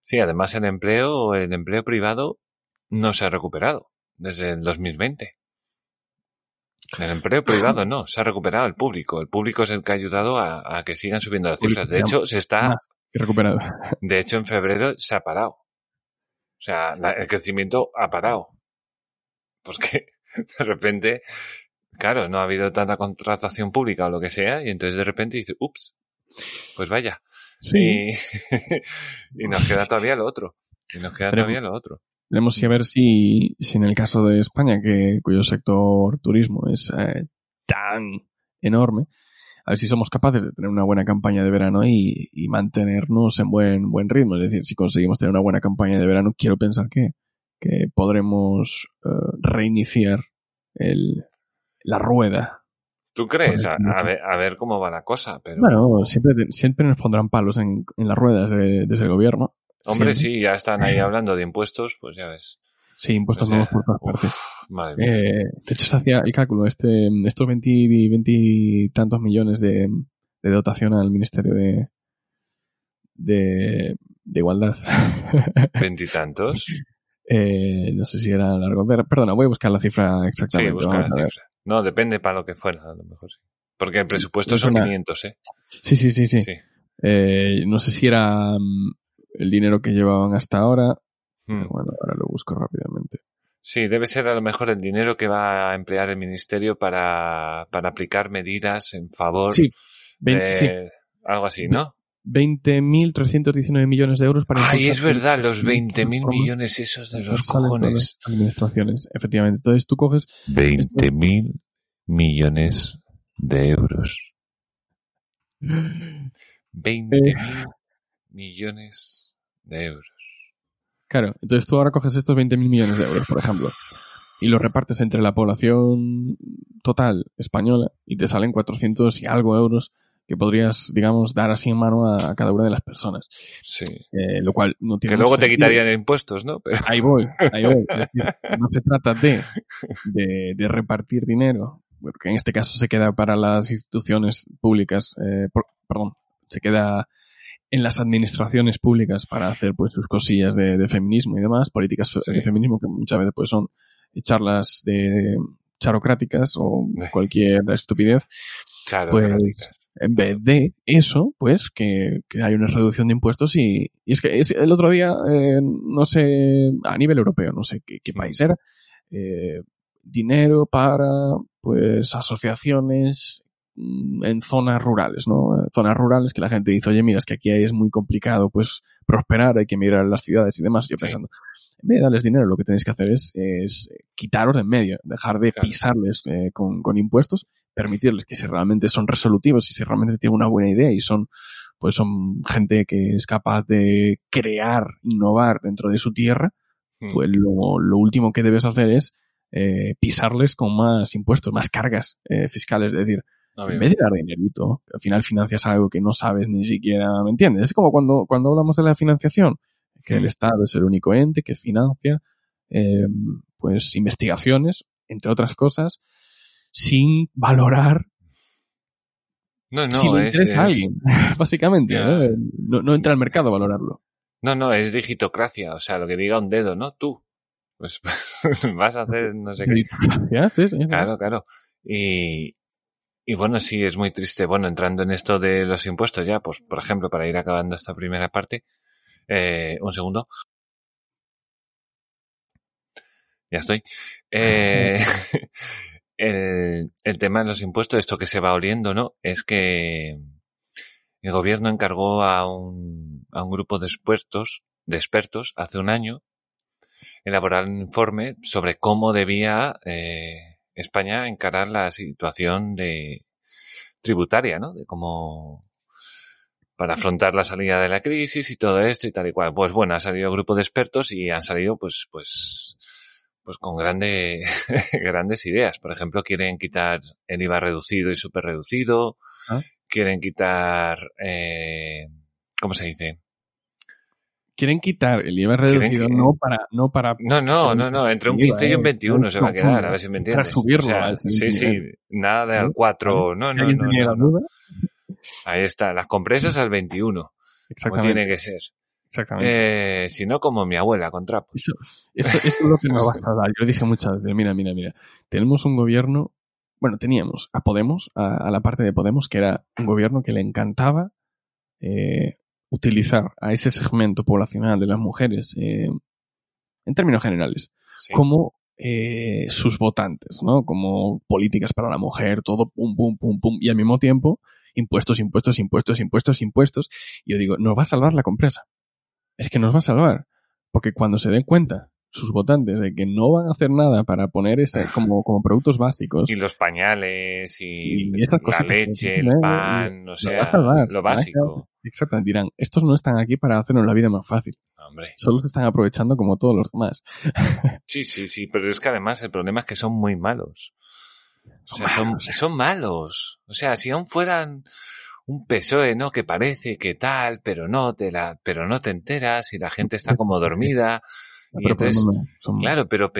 Speaker 1: Sí, además el empleo, el empleo privado no se ha recuperado desde el 2020. El empleo privado no, se ha recuperado el público. El público es el que ha ayudado a, a que sigan subiendo las cifras. De hecho, se está,
Speaker 2: recuperado.
Speaker 1: de hecho, en febrero se ha parado. O sea, la- el crecimiento ha parado. Porque de repente, claro, no ha habido tanta contratación pública o lo que sea, y entonces de repente dice, ups, pues vaya.
Speaker 2: Sí.
Speaker 1: Y, y nos queda todavía lo otro. Y nos queda
Speaker 2: Pero-
Speaker 1: todavía lo otro.
Speaker 2: Veremos si a ver si, si en el caso de España, que cuyo sector turismo es eh, tan enorme, a ver si somos capaces de tener una buena campaña de verano y, y mantenernos en buen, buen ritmo. Es decir, si conseguimos tener una buena campaña de verano, quiero pensar que, que podremos eh, reiniciar el, la rueda.
Speaker 1: ¿Tú crees? A, ver, a ver cómo va la cosa, pero...
Speaker 2: Bueno, siempre, siempre nos pondrán palos en, en las ruedas de- desde el gobierno.
Speaker 1: Hombre,
Speaker 2: siempre.
Speaker 1: sí, ya están ahí hablando de impuestos, pues ya ves.
Speaker 2: Sí, impuestos
Speaker 1: sea,
Speaker 2: nuevos por todas partes. Eh, de hecho, se hacía el cálculo, este, estos 20, y 20 y tantos millones de, de dotación al Ministerio de, de, de Igualdad.
Speaker 1: Veintitantos.
Speaker 2: eh, no sé si era largo. Perdona, voy a buscar la cifra
Speaker 1: Sí,
Speaker 2: exactamente.
Speaker 1: busca
Speaker 2: vamos
Speaker 1: la cifra. No, depende para lo que fuera, a lo mejor sí. Porque el presupuesto
Speaker 2: Es
Speaker 1: son
Speaker 2: una-
Speaker 1: 500, ¿eh?
Speaker 2: Sí, sí, sí, sí.
Speaker 1: Sí.
Speaker 2: Eh, no sé si era mm, el dinero que llevaban hasta ahora. Pero bueno, ahora lo busco rápidamente.
Speaker 1: Sí, debe ser a lo mejor el dinero que va a emplear el ministerio para, para aplicar medidas en favor
Speaker 2: Sí,
Speaker 1: de
Speaker 2: sí,
Speaker 1: algo así, ¿no?
Speaker 2: 20.319 millones de euros para
Speaker 1: Ay, es verdad, los
Speaker 2: el-
Speaker 1: 20.000
Speaker 2: forma-
Speaker 1: millones esos de los cojones.
Speaker 2: las administraciones, efectivamente. Entonces tú coges
Speaker 1: 20.000 millones de euros. 20.000 millones de euros.
Speaker 2: Claro, entonces tú ahora coges estos 20.000 millones de euros, por ejemplo, y los repartes entre la población total española y te salen 400 y algo euros que podrías, digamos, dar así en mano a, a cada una de las personas.
Speaker 1: Sí.
Speaker 2: Eh, lo cual no tiene
Speaker 1: Que luego te quitarían impuestos, ¿no? Pero,
Speaker 2: Ahí voy, ahí voy. Es decir, no se trata de, de, de repartir dinero, porque en este caso se queda para las instituciones públicas, eh, por- perdón, se queda en las administraciones públicas para hacer pues sus cosillas de, de feminismo y demás, políticas
Speaker 1: Sí.
Speaker 2: de feminismo que muchas veces pues son charlas de charocráticas o
Speaker 1: Eh.
Speaker 2: cualquier estupidez.
Speaker 1: Claro,
Speaker 2: Pues. En vez de eso, pues que, que hay una reducción de impuestos y, y es que es, el otro día, eh, no sé, a nivel europeo, no sé qué, qué
Speaker 1: Mm.
Speaker 2: país era, eh, dinero para pues asociaciones mm, en zonas rurales, ¿no? Zonas rurales que la gente dice, oye, mira, es que aquí es muy complicado pues prosperar, hay que mirar las ciudades y demás. Yo pensando, en vez de darles dinero, lo que tenéis que hacer es, es quitaros de en medio, dejar de
Speaker 1: Claro.
Speaker 2: pisarles eh, con, con impuestos permitirles que si realmente son resolutivos y si realmente tienen una buena idea y son pues son gente que es capaz de crear, innovar dentro de su tierra,
Speaker 1: Mm.
Speaker 2: pues lo, lo último que debes hacer es eh, pisarles con más impuestos, más cargas eh, fiscales. Es decir, en
Speaker 1: Obvio.
Speaker 2: vez de dar dinerito, que al final financias algo que no sabes ni siquiera, ¿me entiendes? Es como cuando, cuando hablamos de la financiación, que el
Speaker 1: Mm.
Speaker 2: Estado es el único ente que financia eh, pues investigaciones, entre otras cosas, sin valorar
Speaker 1: No, no,
Speaker 2: si
Speaker 1: es,
Speaker 2: interesa
Speaker 1: es-
Speaker 2: alguien, básicamente. ¿no? No, entra al mercado a valorarlo.
Speaker 1: no, no, es digitocracia, o sea, lo que diga un dedo, ¿no? Tú. Pues vas a hacer no sé qué.
Speaker 2: Sí, sí.
Speaker 1: Claro, claro. Y, y bueno, sí, es muy triste. Bueno, entrando en esto de los impuestos ya, pues por ejemplo, para ir acabando esta primera parte, eh, un segundo. Ya estoy. Eh, el, el tema de los impuestos, esto que se va oliendo, ¿no? Es que el gobierno encargó a un, a un grupo de expertos, de expertos hace un año elaborar un informe sobre cómo debía eh, España encarar la situación de tributaria, ¿no? De cómo para afrontar la salida de la crisis y todo esto y tal y cual. Pues bueno, ha salido un grupo de expertos y han salido pues pues pues con grande, grandes ideas. Por ejemplo, quieren quitar el IVA reducido y súper reducido.
Speaker 2: Ah.
Speaker 1: Quieren quitar, eh, ¿cómo se dice?
Speaker 2: quieren quitar el IVA reducido
Speaker 1: que-
Speaker 2: no para no para
Speaker 1: No, no, no, no, entre un 15 y un 21 se va a quedar, a ver si me
Speaker 2: Para
Speaker 1: entiendes.
Speaker 2: subirlo
Speaker 1: O sea,
Speaker 2: al
Speaker 1: sí, sí, nada de al
Speaker 2: ¿No?
Speaker 1: 4, no, no,
Speaker 2: ¿Alguien
Speaker 1: no, no, no. Ahí está, las compresas al 21, como
Speaker 2: Exactamente.
Speaker 1: tiene que ser.
Speaker 2: Exactamente.
Speaker 1: Eh, si no, como mi abuela con trapos.
Speaker 2: Eso, eso, eso es lo que me va a dar. Yo lo dije muchas veces, mira, mira, mira. Tenemos un gobierno, bueno, teníamos a Podemos, a, a la parte de Podemos, que era un gobierno que le encantaba eh, utilizar a ese segmento poblacional de las mujeres, eh, en términos generales,
Speaker 1: Sí.
Speaker 2: como eh, sus votantes, ¿no? Como políticas para la mujer, todo pum, pum, pum, pum, y al mismo tiempo impuestos, impuestos, impuestos, impuestos, impuestos. Y yo digo, nos va a salvar la compresa. Es que nos va a salvar. Porque cuando se den cuenta sus votantes de que no van a hacer nada para poner ese como, como productos básicos,
Speaker 1: Y los pañales y,
Speaker 2: Y esas
Speaker 1: la
Speaker 2: que
Speaker 1: leche, el
Speaker 2: ¿eh?
Speaker 1: pan, o
Speaker 2: va
Speaker 1: sea,
Speaker 2: a salvar,
Speaker 1: lo básico.
Speaker 2: exactamente, dirán, estos no están aquí para hacernos la vida más fácil.
Speaker 1: Hombre.
Speaker 2: Solo se están aprovechando como todos los demás.
Speaker 1: Sí, sí, sí, pero es que además el problema es que son muy malos. O sea, son,
Speaker 2: malos,
Speaker 1: son malos. O sea, si aún fueran un PSOE, ¿no? Que parece que tal, pero no te la, pero no te enteras y la gente está como dormida. Y entonces,
Speaker 2: son-
Speaker 1: claro, pero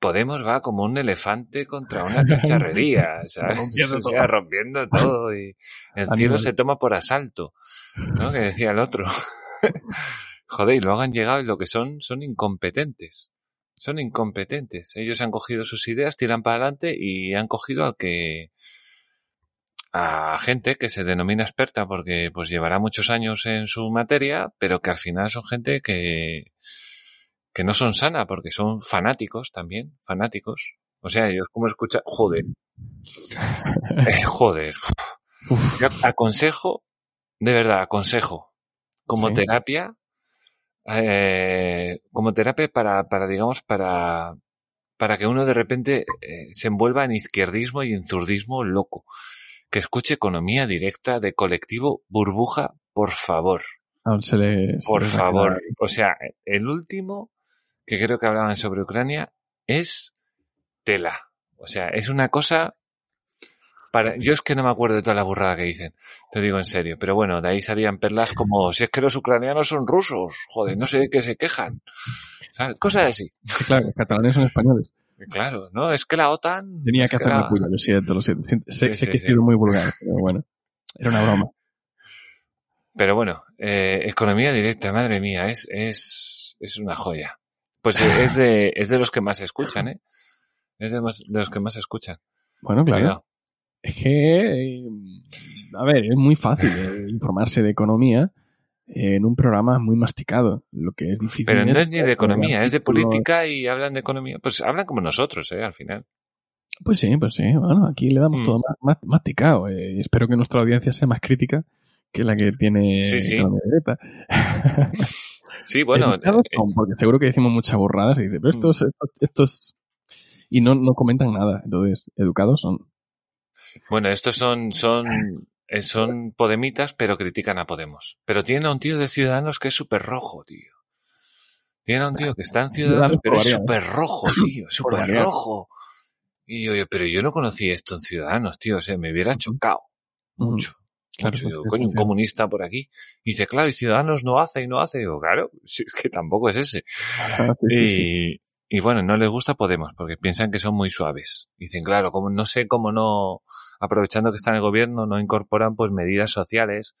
Speaker 1: Podemos va como un elefante contra una cacharrería, ¿sabes?
Speaker 2: Rompiendo
Speaker 1: o sea,
Speaker 2: todo.
Speaker 1: rompiendo todo y el cielo se toma por asalto, ¿no? Que decía el otro. Joder, y luego han llegado y lo que son, son incompetentes. Son incompetentes. Ellos han cogido sus ideas, tiran para adelante y han cogido al que, a gente que se denomina experta porque pues llevará muchos años en su materia, pero que al final son gente que, que no son sana porque son fanáticos también, fanáticos. O sea, ellos como escuchan, joder, Eh, joder. Yo aconsejo, de verdad, aconsejo, como
Speaker 2: Sí.
Speaker 1: terapia, eh, como terapia para, para, digamos, para, para que uno de repente eh, se envuelva en izquierdismo y en zurdismo loco. Que escuche economía directa de colectivo burbuja, por favor.
Speaker 2: Aún se le-
Speaker 1: Por favor. O sea, el último que creo que hablaban sobre Ucrania es tela. O sea, es una cosa para, yo es que no me acuerdo de toda la burrada que dicen, te digo en serio, pero bueno, de ahí salían perlas como, si es que los ucranianos son rusos, joder, no sé de qué se quejan, ¿sabes? Cosas así.
Speaker 2: Sí, claro, los catalanes son españoles.
Speaker 1: Claro, ¿no? Es que la OTAN...
Speaker 2: Tenía que hacerme
Speaker 1: la-
Speaker 2: lo siento, lo siento. Sé,
Speaker 1: Sí,
Speaker 2: sé
Speaker 1: sí,
Speaker 2: que he sido muy vulgar, pero bueno. Era una broma.
Speaker 1: Pero bueno, eh, economía directa, madre mía, es, es, es una joya. Pues eh, es de, es de los que más se escuchan, ¿eh? Es de, más- de los que más se escuchan.
Speaker 2: Bueno, claro.
Speaker 1: Cuidado.
Speaker 2: Es que, eh, a ver, es muy fácil eh, informarse de economía en un programa muy masticado. Lo que es difícil.
Speaker 1: Pero no es ni de economía, es de política y hablan de economía. Pues hablan como nosotros, ¿eh? Al final.
Speaker 2: Pues sí, pues sí. Bueno, aquí le damos
Speaker 1: Mm.
Speaker 2: todo masticado. eh, y espero que nuestra audiencia sea más crítica que la que tiene
Speaker 1: Sí, sí. Sí, bueno, eh,
Speaker 2: son, porque seguro que decimos muchas burradas y dice, pero estos, estos, estos- y no, no comentan nada. Entonces, educados son.
Speaker 1: bueno, estos son, son, son podemitas, pero critican a Podemos. Pero tienen a un tío de Ciudadanos que es súper rojo, tío. Tienen a un tío que está en Ciudadanos, pero es
Speaker 2: variar,
Speaker 1: súper rojo, tío, súper rojo. Y yo, pero yo no conocí esto en Ciudadanos, tío, o sea, me hubiera chocado mucho.
Speaker 2: Claro,
Speaker 1: coño, un comunista por aquí. Y dice, claro, y Ciudadanos no hace y no hace. Y digo, claro, si es que tampoco es ese.
Speaker 2: Ah.
Speaker 1: Y, y bueno, no les gusta Podemos porque piensan que son muy suaves. Dicen, claro, como no sé cómo no, aprovechando que está en el gobierno, no incorporan pues medidas sociales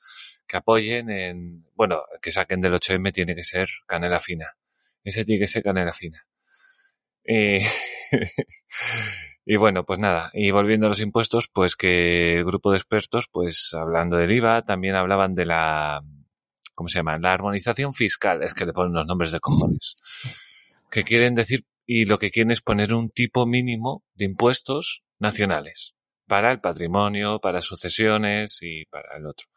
Speaker 1: que apoyen en, bueno, que saquen del 8M tiene que ser canela fina. Ese tiene que ser canela fina. Eh, y bueno, pues nada, y volviendo a los impuestos, pues que el grupo de expertos, pues hablando del IVA, también hablaban de la, ¿cómo se llama? La armonización fiscal, es que le ponen los nombres de cojones. Que quieren decir, y lo que quieren es poner un tipo mínimo de impuestos nacionales para el patrimonio, para sucesiones y para el otro.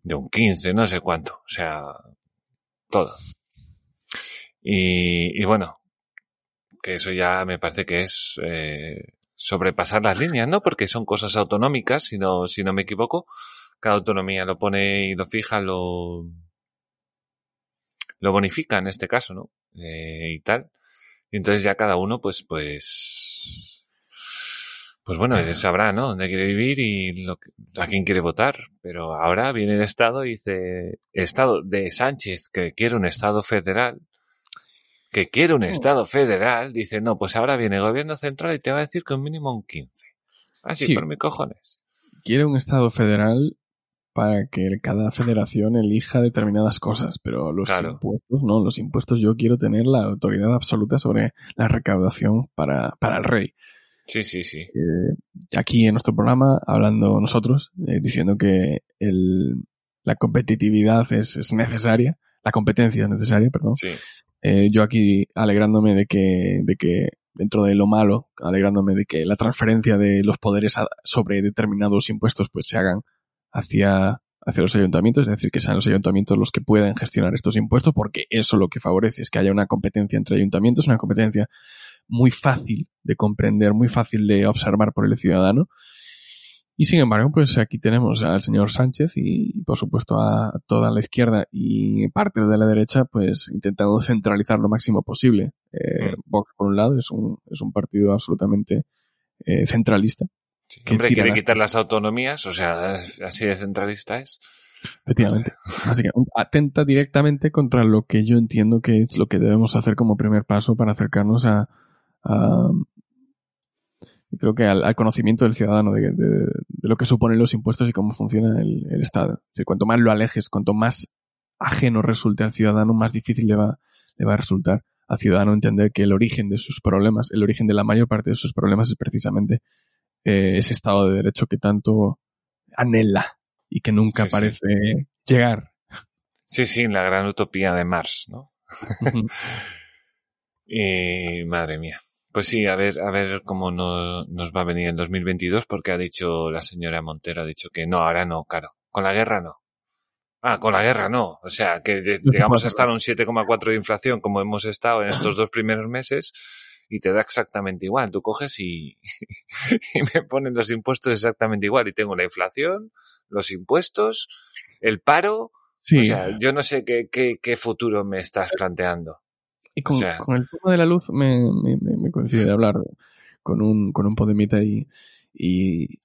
Speaker 1: De un 15, no sé cuánto, o sea, todo. Y, y bueno, que eso ya me parece que es eh, sobrepasar las líneas, ¿no? Porque son cosas autonómicas, si no, si no me equivoco. Cada autonomía lo pone y lo fija, lo, lo bonifica en este caso, ¿no? Eh, y tal. Y entonces ya cada uno, pues, pues, pues bueno, él sabrá, ¿no? Dónde quiere vivir y lo que- a quién quiere votar. Pero ahora viene el Estado y dice, el Estado de Sánchez, que quiere un Estado federal, que quiere un Estado federal, dice, no, pues ahora viene el gobierno central y te va a decir que un mínimo un 15. Así,
Speaker 2: Sí.
Speaker 1: por mis cojones.
Speaker 2: Quiere un Estado federal para que cada federación elija determinadas cosas, pero los
Speaker 1: Claro.
Speaker 2: impuestos no, los impuestos yo quiero tener la autoridad absoluta sobre la recaudación para, para el rey.
Speaker 1: Sí, sí, sí.
Speaker 2: Eh, aquí en nuestro programa, hablando nosotros, eh, diciendo que el, la competitividad es, es necesaria, la competencia es necesaria, perdón.
Speaker 1: Sí,
Speaker 2: Eh, yo aquí alegrándome de que, de que dentro de lo malo, alegrándome de que la transferencia de los poderes a- sobre determinados impuestos pues se hagan hacia, hacia los ayuntamientos, es decir, que sean los ayuntamientos los que puedan gestionar estos impuestos, porque eso lo que favorece es que haya una competencia entre ayuntamientos, una competencia muy fácil de comprender, muy fácil de observar por el ciudadano. Y sin embargo, pues aquí tenemos al señor Sánchez y, por supuesto, a toda la izquierda y parte de la derecha, pues intentando centralizar lo máximo posible. Eh,
Speaker 1: Mm.
Speaker 2: Vox, por un lado, es un, es un partido absolutamente eh, centralista.
Speaker 1: sí.
Speaker 2: Que
Speaker 1: Hombre, quiere
Speaker 2: las-
Speaker 1: quitar las autonomías, o sea, así de centralista es.
Speaker 2: Efectivamente. Básicamente, atenta directamente contra lo que yo entiendo que es lo que debemos hacer como primer paso para acercarnos a, creo que al, al conocimiento del ciudadano de, de- de lo que suponen los impuestos y cómo funciona el, el Estado. Es decir, cuanto más lo alejes, cuanto más ajeno resulte al ciudadano, más difícil le va, le va a resultar al ciudadano entender que el origen de sus problemas, el origen de la mayor parte de sus problemas es precisamente eh, ese Estado de Derecho que tanto anhela y que nunca
Speaker 1: Sí, sí.
Speaker 2: parece llegar.
Speaker 1: Sí, sí, la gran utopía de Mars, ¿no? Y madre mía. Pues sí, a ver, a ver cómo no- nos va a venir el 2022, porque ha dicho la señora Montero, ha dicho que no, ahora no, claro. Con la guerra no. Ah, con la guerra no. O sea, que llegamos a estar a un 7,4 de inflación como hemos estado en estos dos primeros meses y te da exactamente igual. Tú coges y, y me ponen los impuestos exactamente igual. Y tengo la inflación, los impuestos, el paro.
Speaker 2: Sí,
Speaker 1: O sea, yo no sé qué, qué, qué futuro me estás planteando.
Speaker 2: Y con,
Speaker 1: o sea-
Speaker 2: con el tema de la luz me, me, me- coincide de hablar con un, con un podemita y, y,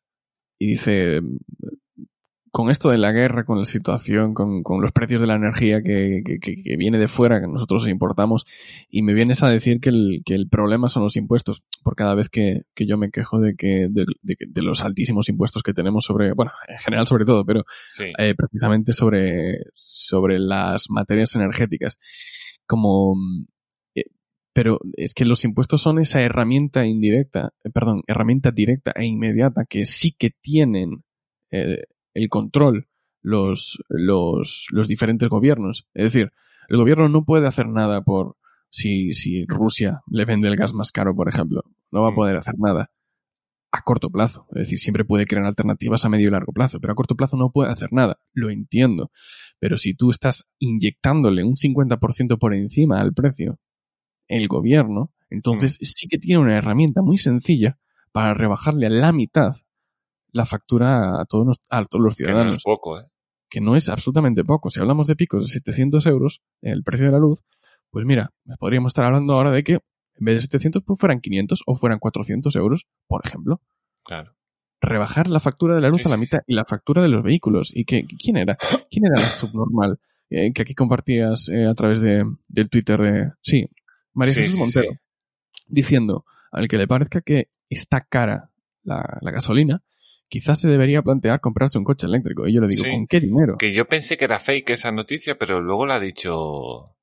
Speaker 2: y dice, con esto de la guerra, con la situación, con, con los precios de la energía que, que, que- que viene de fuera, que nosotros importamos, y me vienes a decir que el, que el problema son los impuestos, por cada vez que, que yo me quejo de que de, de de los altísimos impuestos que tenemos sobre, bueno, en general sobre todo, pero
Speaker 1: Sí.
Speaker 2: eh, precisamente sobre, sobre las materias energéticas. Como, pero es que los impuestos son esa herramienta indirecta, eh, perdón, herramienta directa e inmediata que sí que tienen eh, el control los, los, los diferentes gobiernos. Es decir, el gobierno no puede hacer nada por si, si Rusia le vende el gas más caro, por ejemplo. No va a
Speaker 1: Mm.
Speaker 2: poder hacer nada a corto plazo. Es decir, siempre puede crear alternativas a medio y largo plazo, pero a corto plazo no puede hacer nada. Lo entiendo. Pero si tú estás inyectándole un 50% por encima al precio, el gobierno, entonces sí que tiene una herramienta muy sencilla para rebajarle a la mitad la factura a todos, los- a todos los
Speaker 1: Que no
Speaker 2: ciudadanos
Speaker 1: es poco, ¿eh?
Speaker 2: que no es absolutamente poco. Si hablamos de picos de 700 euros, el precio de la luz, pues mira, podríamos estar hablando ahora de que en vez de 700 pues fueran 500 o fueran 400 euros, por ejemplo.
Speaker 1: Claro.
Speaker 2: Rebajar la factura de la luz
Speaker 1: Sí,
Speaker 2: a la
Speaker 1: sí,
Speaker 2: mitad y la factura de los vehículos. ¿Y que, quién era? ¿Quién era la subnormal eh, que aquí compartías eh, a través de, del Twitter de... Sí, María
Speaker 1: Sí,
Speaker 2: Jesús Montero.
Speaker 1: sí.
Speaker 2: Diciendo, al que le parezca que está cara la, la gasolina, quizás se debería plantear comprarse un coche eléctrico. Y yo le digo. ¿con qué dinero?
Speaker 1: Que yo pensé que era fake esa noticia, pero luego la ha dicho.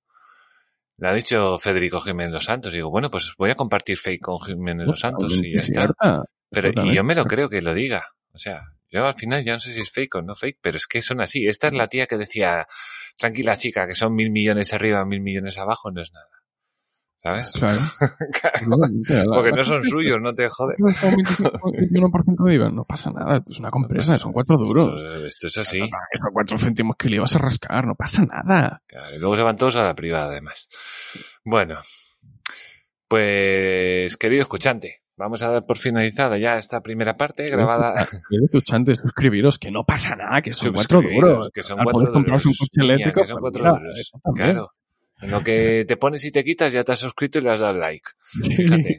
Speaker 1: La ha dicho Federico Jiménez Los Santos. Digo, bueno, pues voy a compartir fake con Jiménez Los Santos y ya está. Pero y yo me lo creo que lo diga. O sea, yo al final ya no sé si es fake o no fake, pero es que son así. Esta es la tía que decía, tranquila chica, que son mil millones arriba, mil millones abajo, no es nada. ¿Sabes?
Speaker 2: Claro.
Speaker 1: Porque no son suyos, no te jode.
Speaker 2: un 25, 21% de IVA, no pasa nada, es una compresa, son cuatro duros.
Speaker 1: Esto, esto es así.
Speaker 2: Esos cuatro céntimos que le ibas a rascar, no pasa nada.
Speaker 1: Claro, y luego se van todos a la privada, además. Bueno, pues, querido escuchante, vamos a dar por finalizada ya esta primera parte grabada.
Speaker 2: Quiero escuchante, suscribiros, que no pasa nada, que son cuatro duros.
Speaker 1: que son cuatro
Speaker 2: un
Speaker 1: duros,
Speaker 2: coche
Speaker 1: niña,
Speaker 2: eléctrico.
Speaker 1: que son
Speaker 2: pues
Speaker 1: cuatro duros. Claro. En lo que te pones y te quitas ya te has suscrito y le has dado like. Fíjate.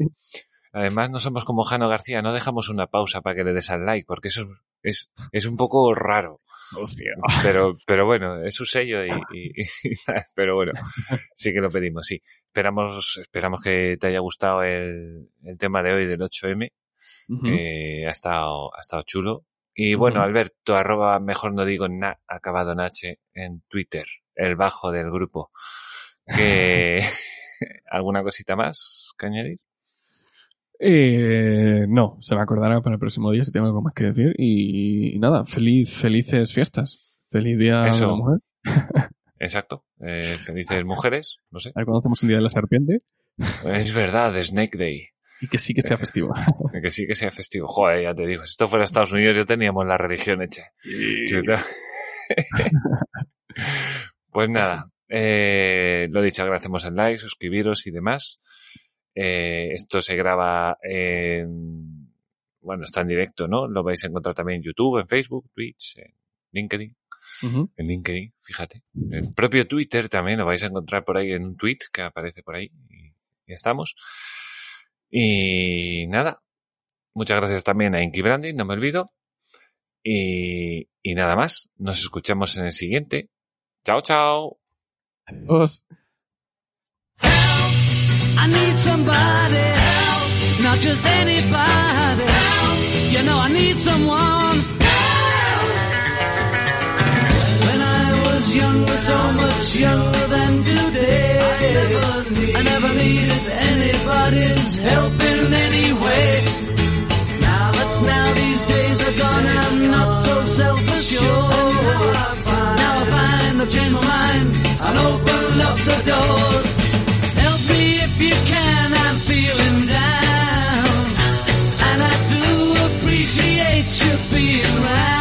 Speaker 1: Además, no somos como Jano García, no dejamos una pausa para que le des al like, porque eso es, es un poco raro. Pero, pero bueno, es su sello y, y- y- pero bueno, sí que lo pedimos, sí. Esperamos, esperamos que te haya gustado el, el tema de hoy del 8M,
Speaker 2: Ujú.
Speaker 1: que ha estado, ha estado chulo. Y bueno. Alberto, arroba, mejor no digo na, acabado en H, en Twitter, el bajo del grupo. Que, ¿alguna cosita más que añadir?
Speaker 2: Eh, no, se me acordará para el próximo día si tengo algo más que decir. Y, y nada, feliz, felices fiestas. Feliz día
Speaker 1: Eso.
Speaker 2: de la mujer.
Speaker 1: Exacto. Eh, felices mujeres, no sé.
Speaker 2: A ver cuándo hacemos un día de la serpiente
Speaker 1: Es verdad, Snake Day.
Speaker 2: y que sí que sea festivo.
Speaker 1: Que sí que sea festivo. Joder, ya te digo, si esto fuera Estados Unidos ya teníamos la religión hecha. pues nada, eh, lo dicho, agradecemos el like, suscribiros y demás. Eh, esto se graba en... Bueno, está en directo, ¿no? Lo vais a encontrar también en YouTube, en Facebook, Twitch, en LinkedIn. En LinkedIn, fíjate. El propio Twitter también lo vais a encontrar por ahí en un tweet que aparece por ahí. Y, y estamos. Y nada. Muchas gracias también a Inky Branding, no me olvido. Y, y nada más. Nos escuchamos en el siguiente. Chao, chao.
Speaker 2: Adiós.
Speaker 4: I need somebody help, not just anybody help. You know I need someone help. When I was younger, so much younger than today, I never, needed anybody's help in any way. Now, but now these days are gone, I'm not so self-assured. Now I find I've my and opened up the doors. Help me if you can, I'm feeling down. And I do appreciate you being around.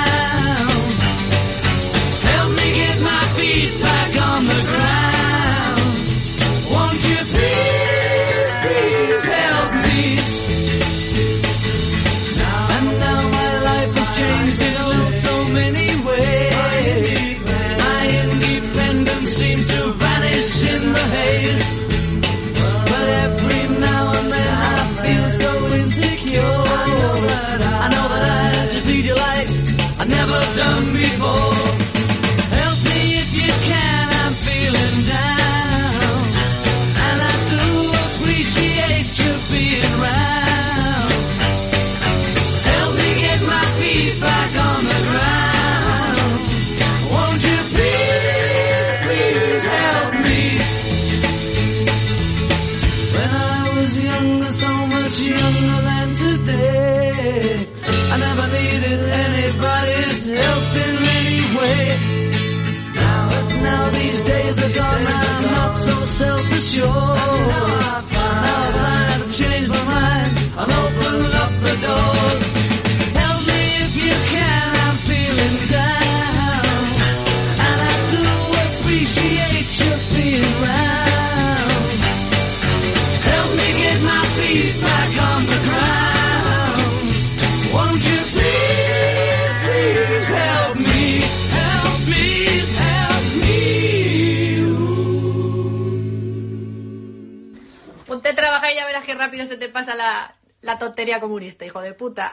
Speaker 5: Rápido se te pasa la, la tontería comunista, hijo de puta.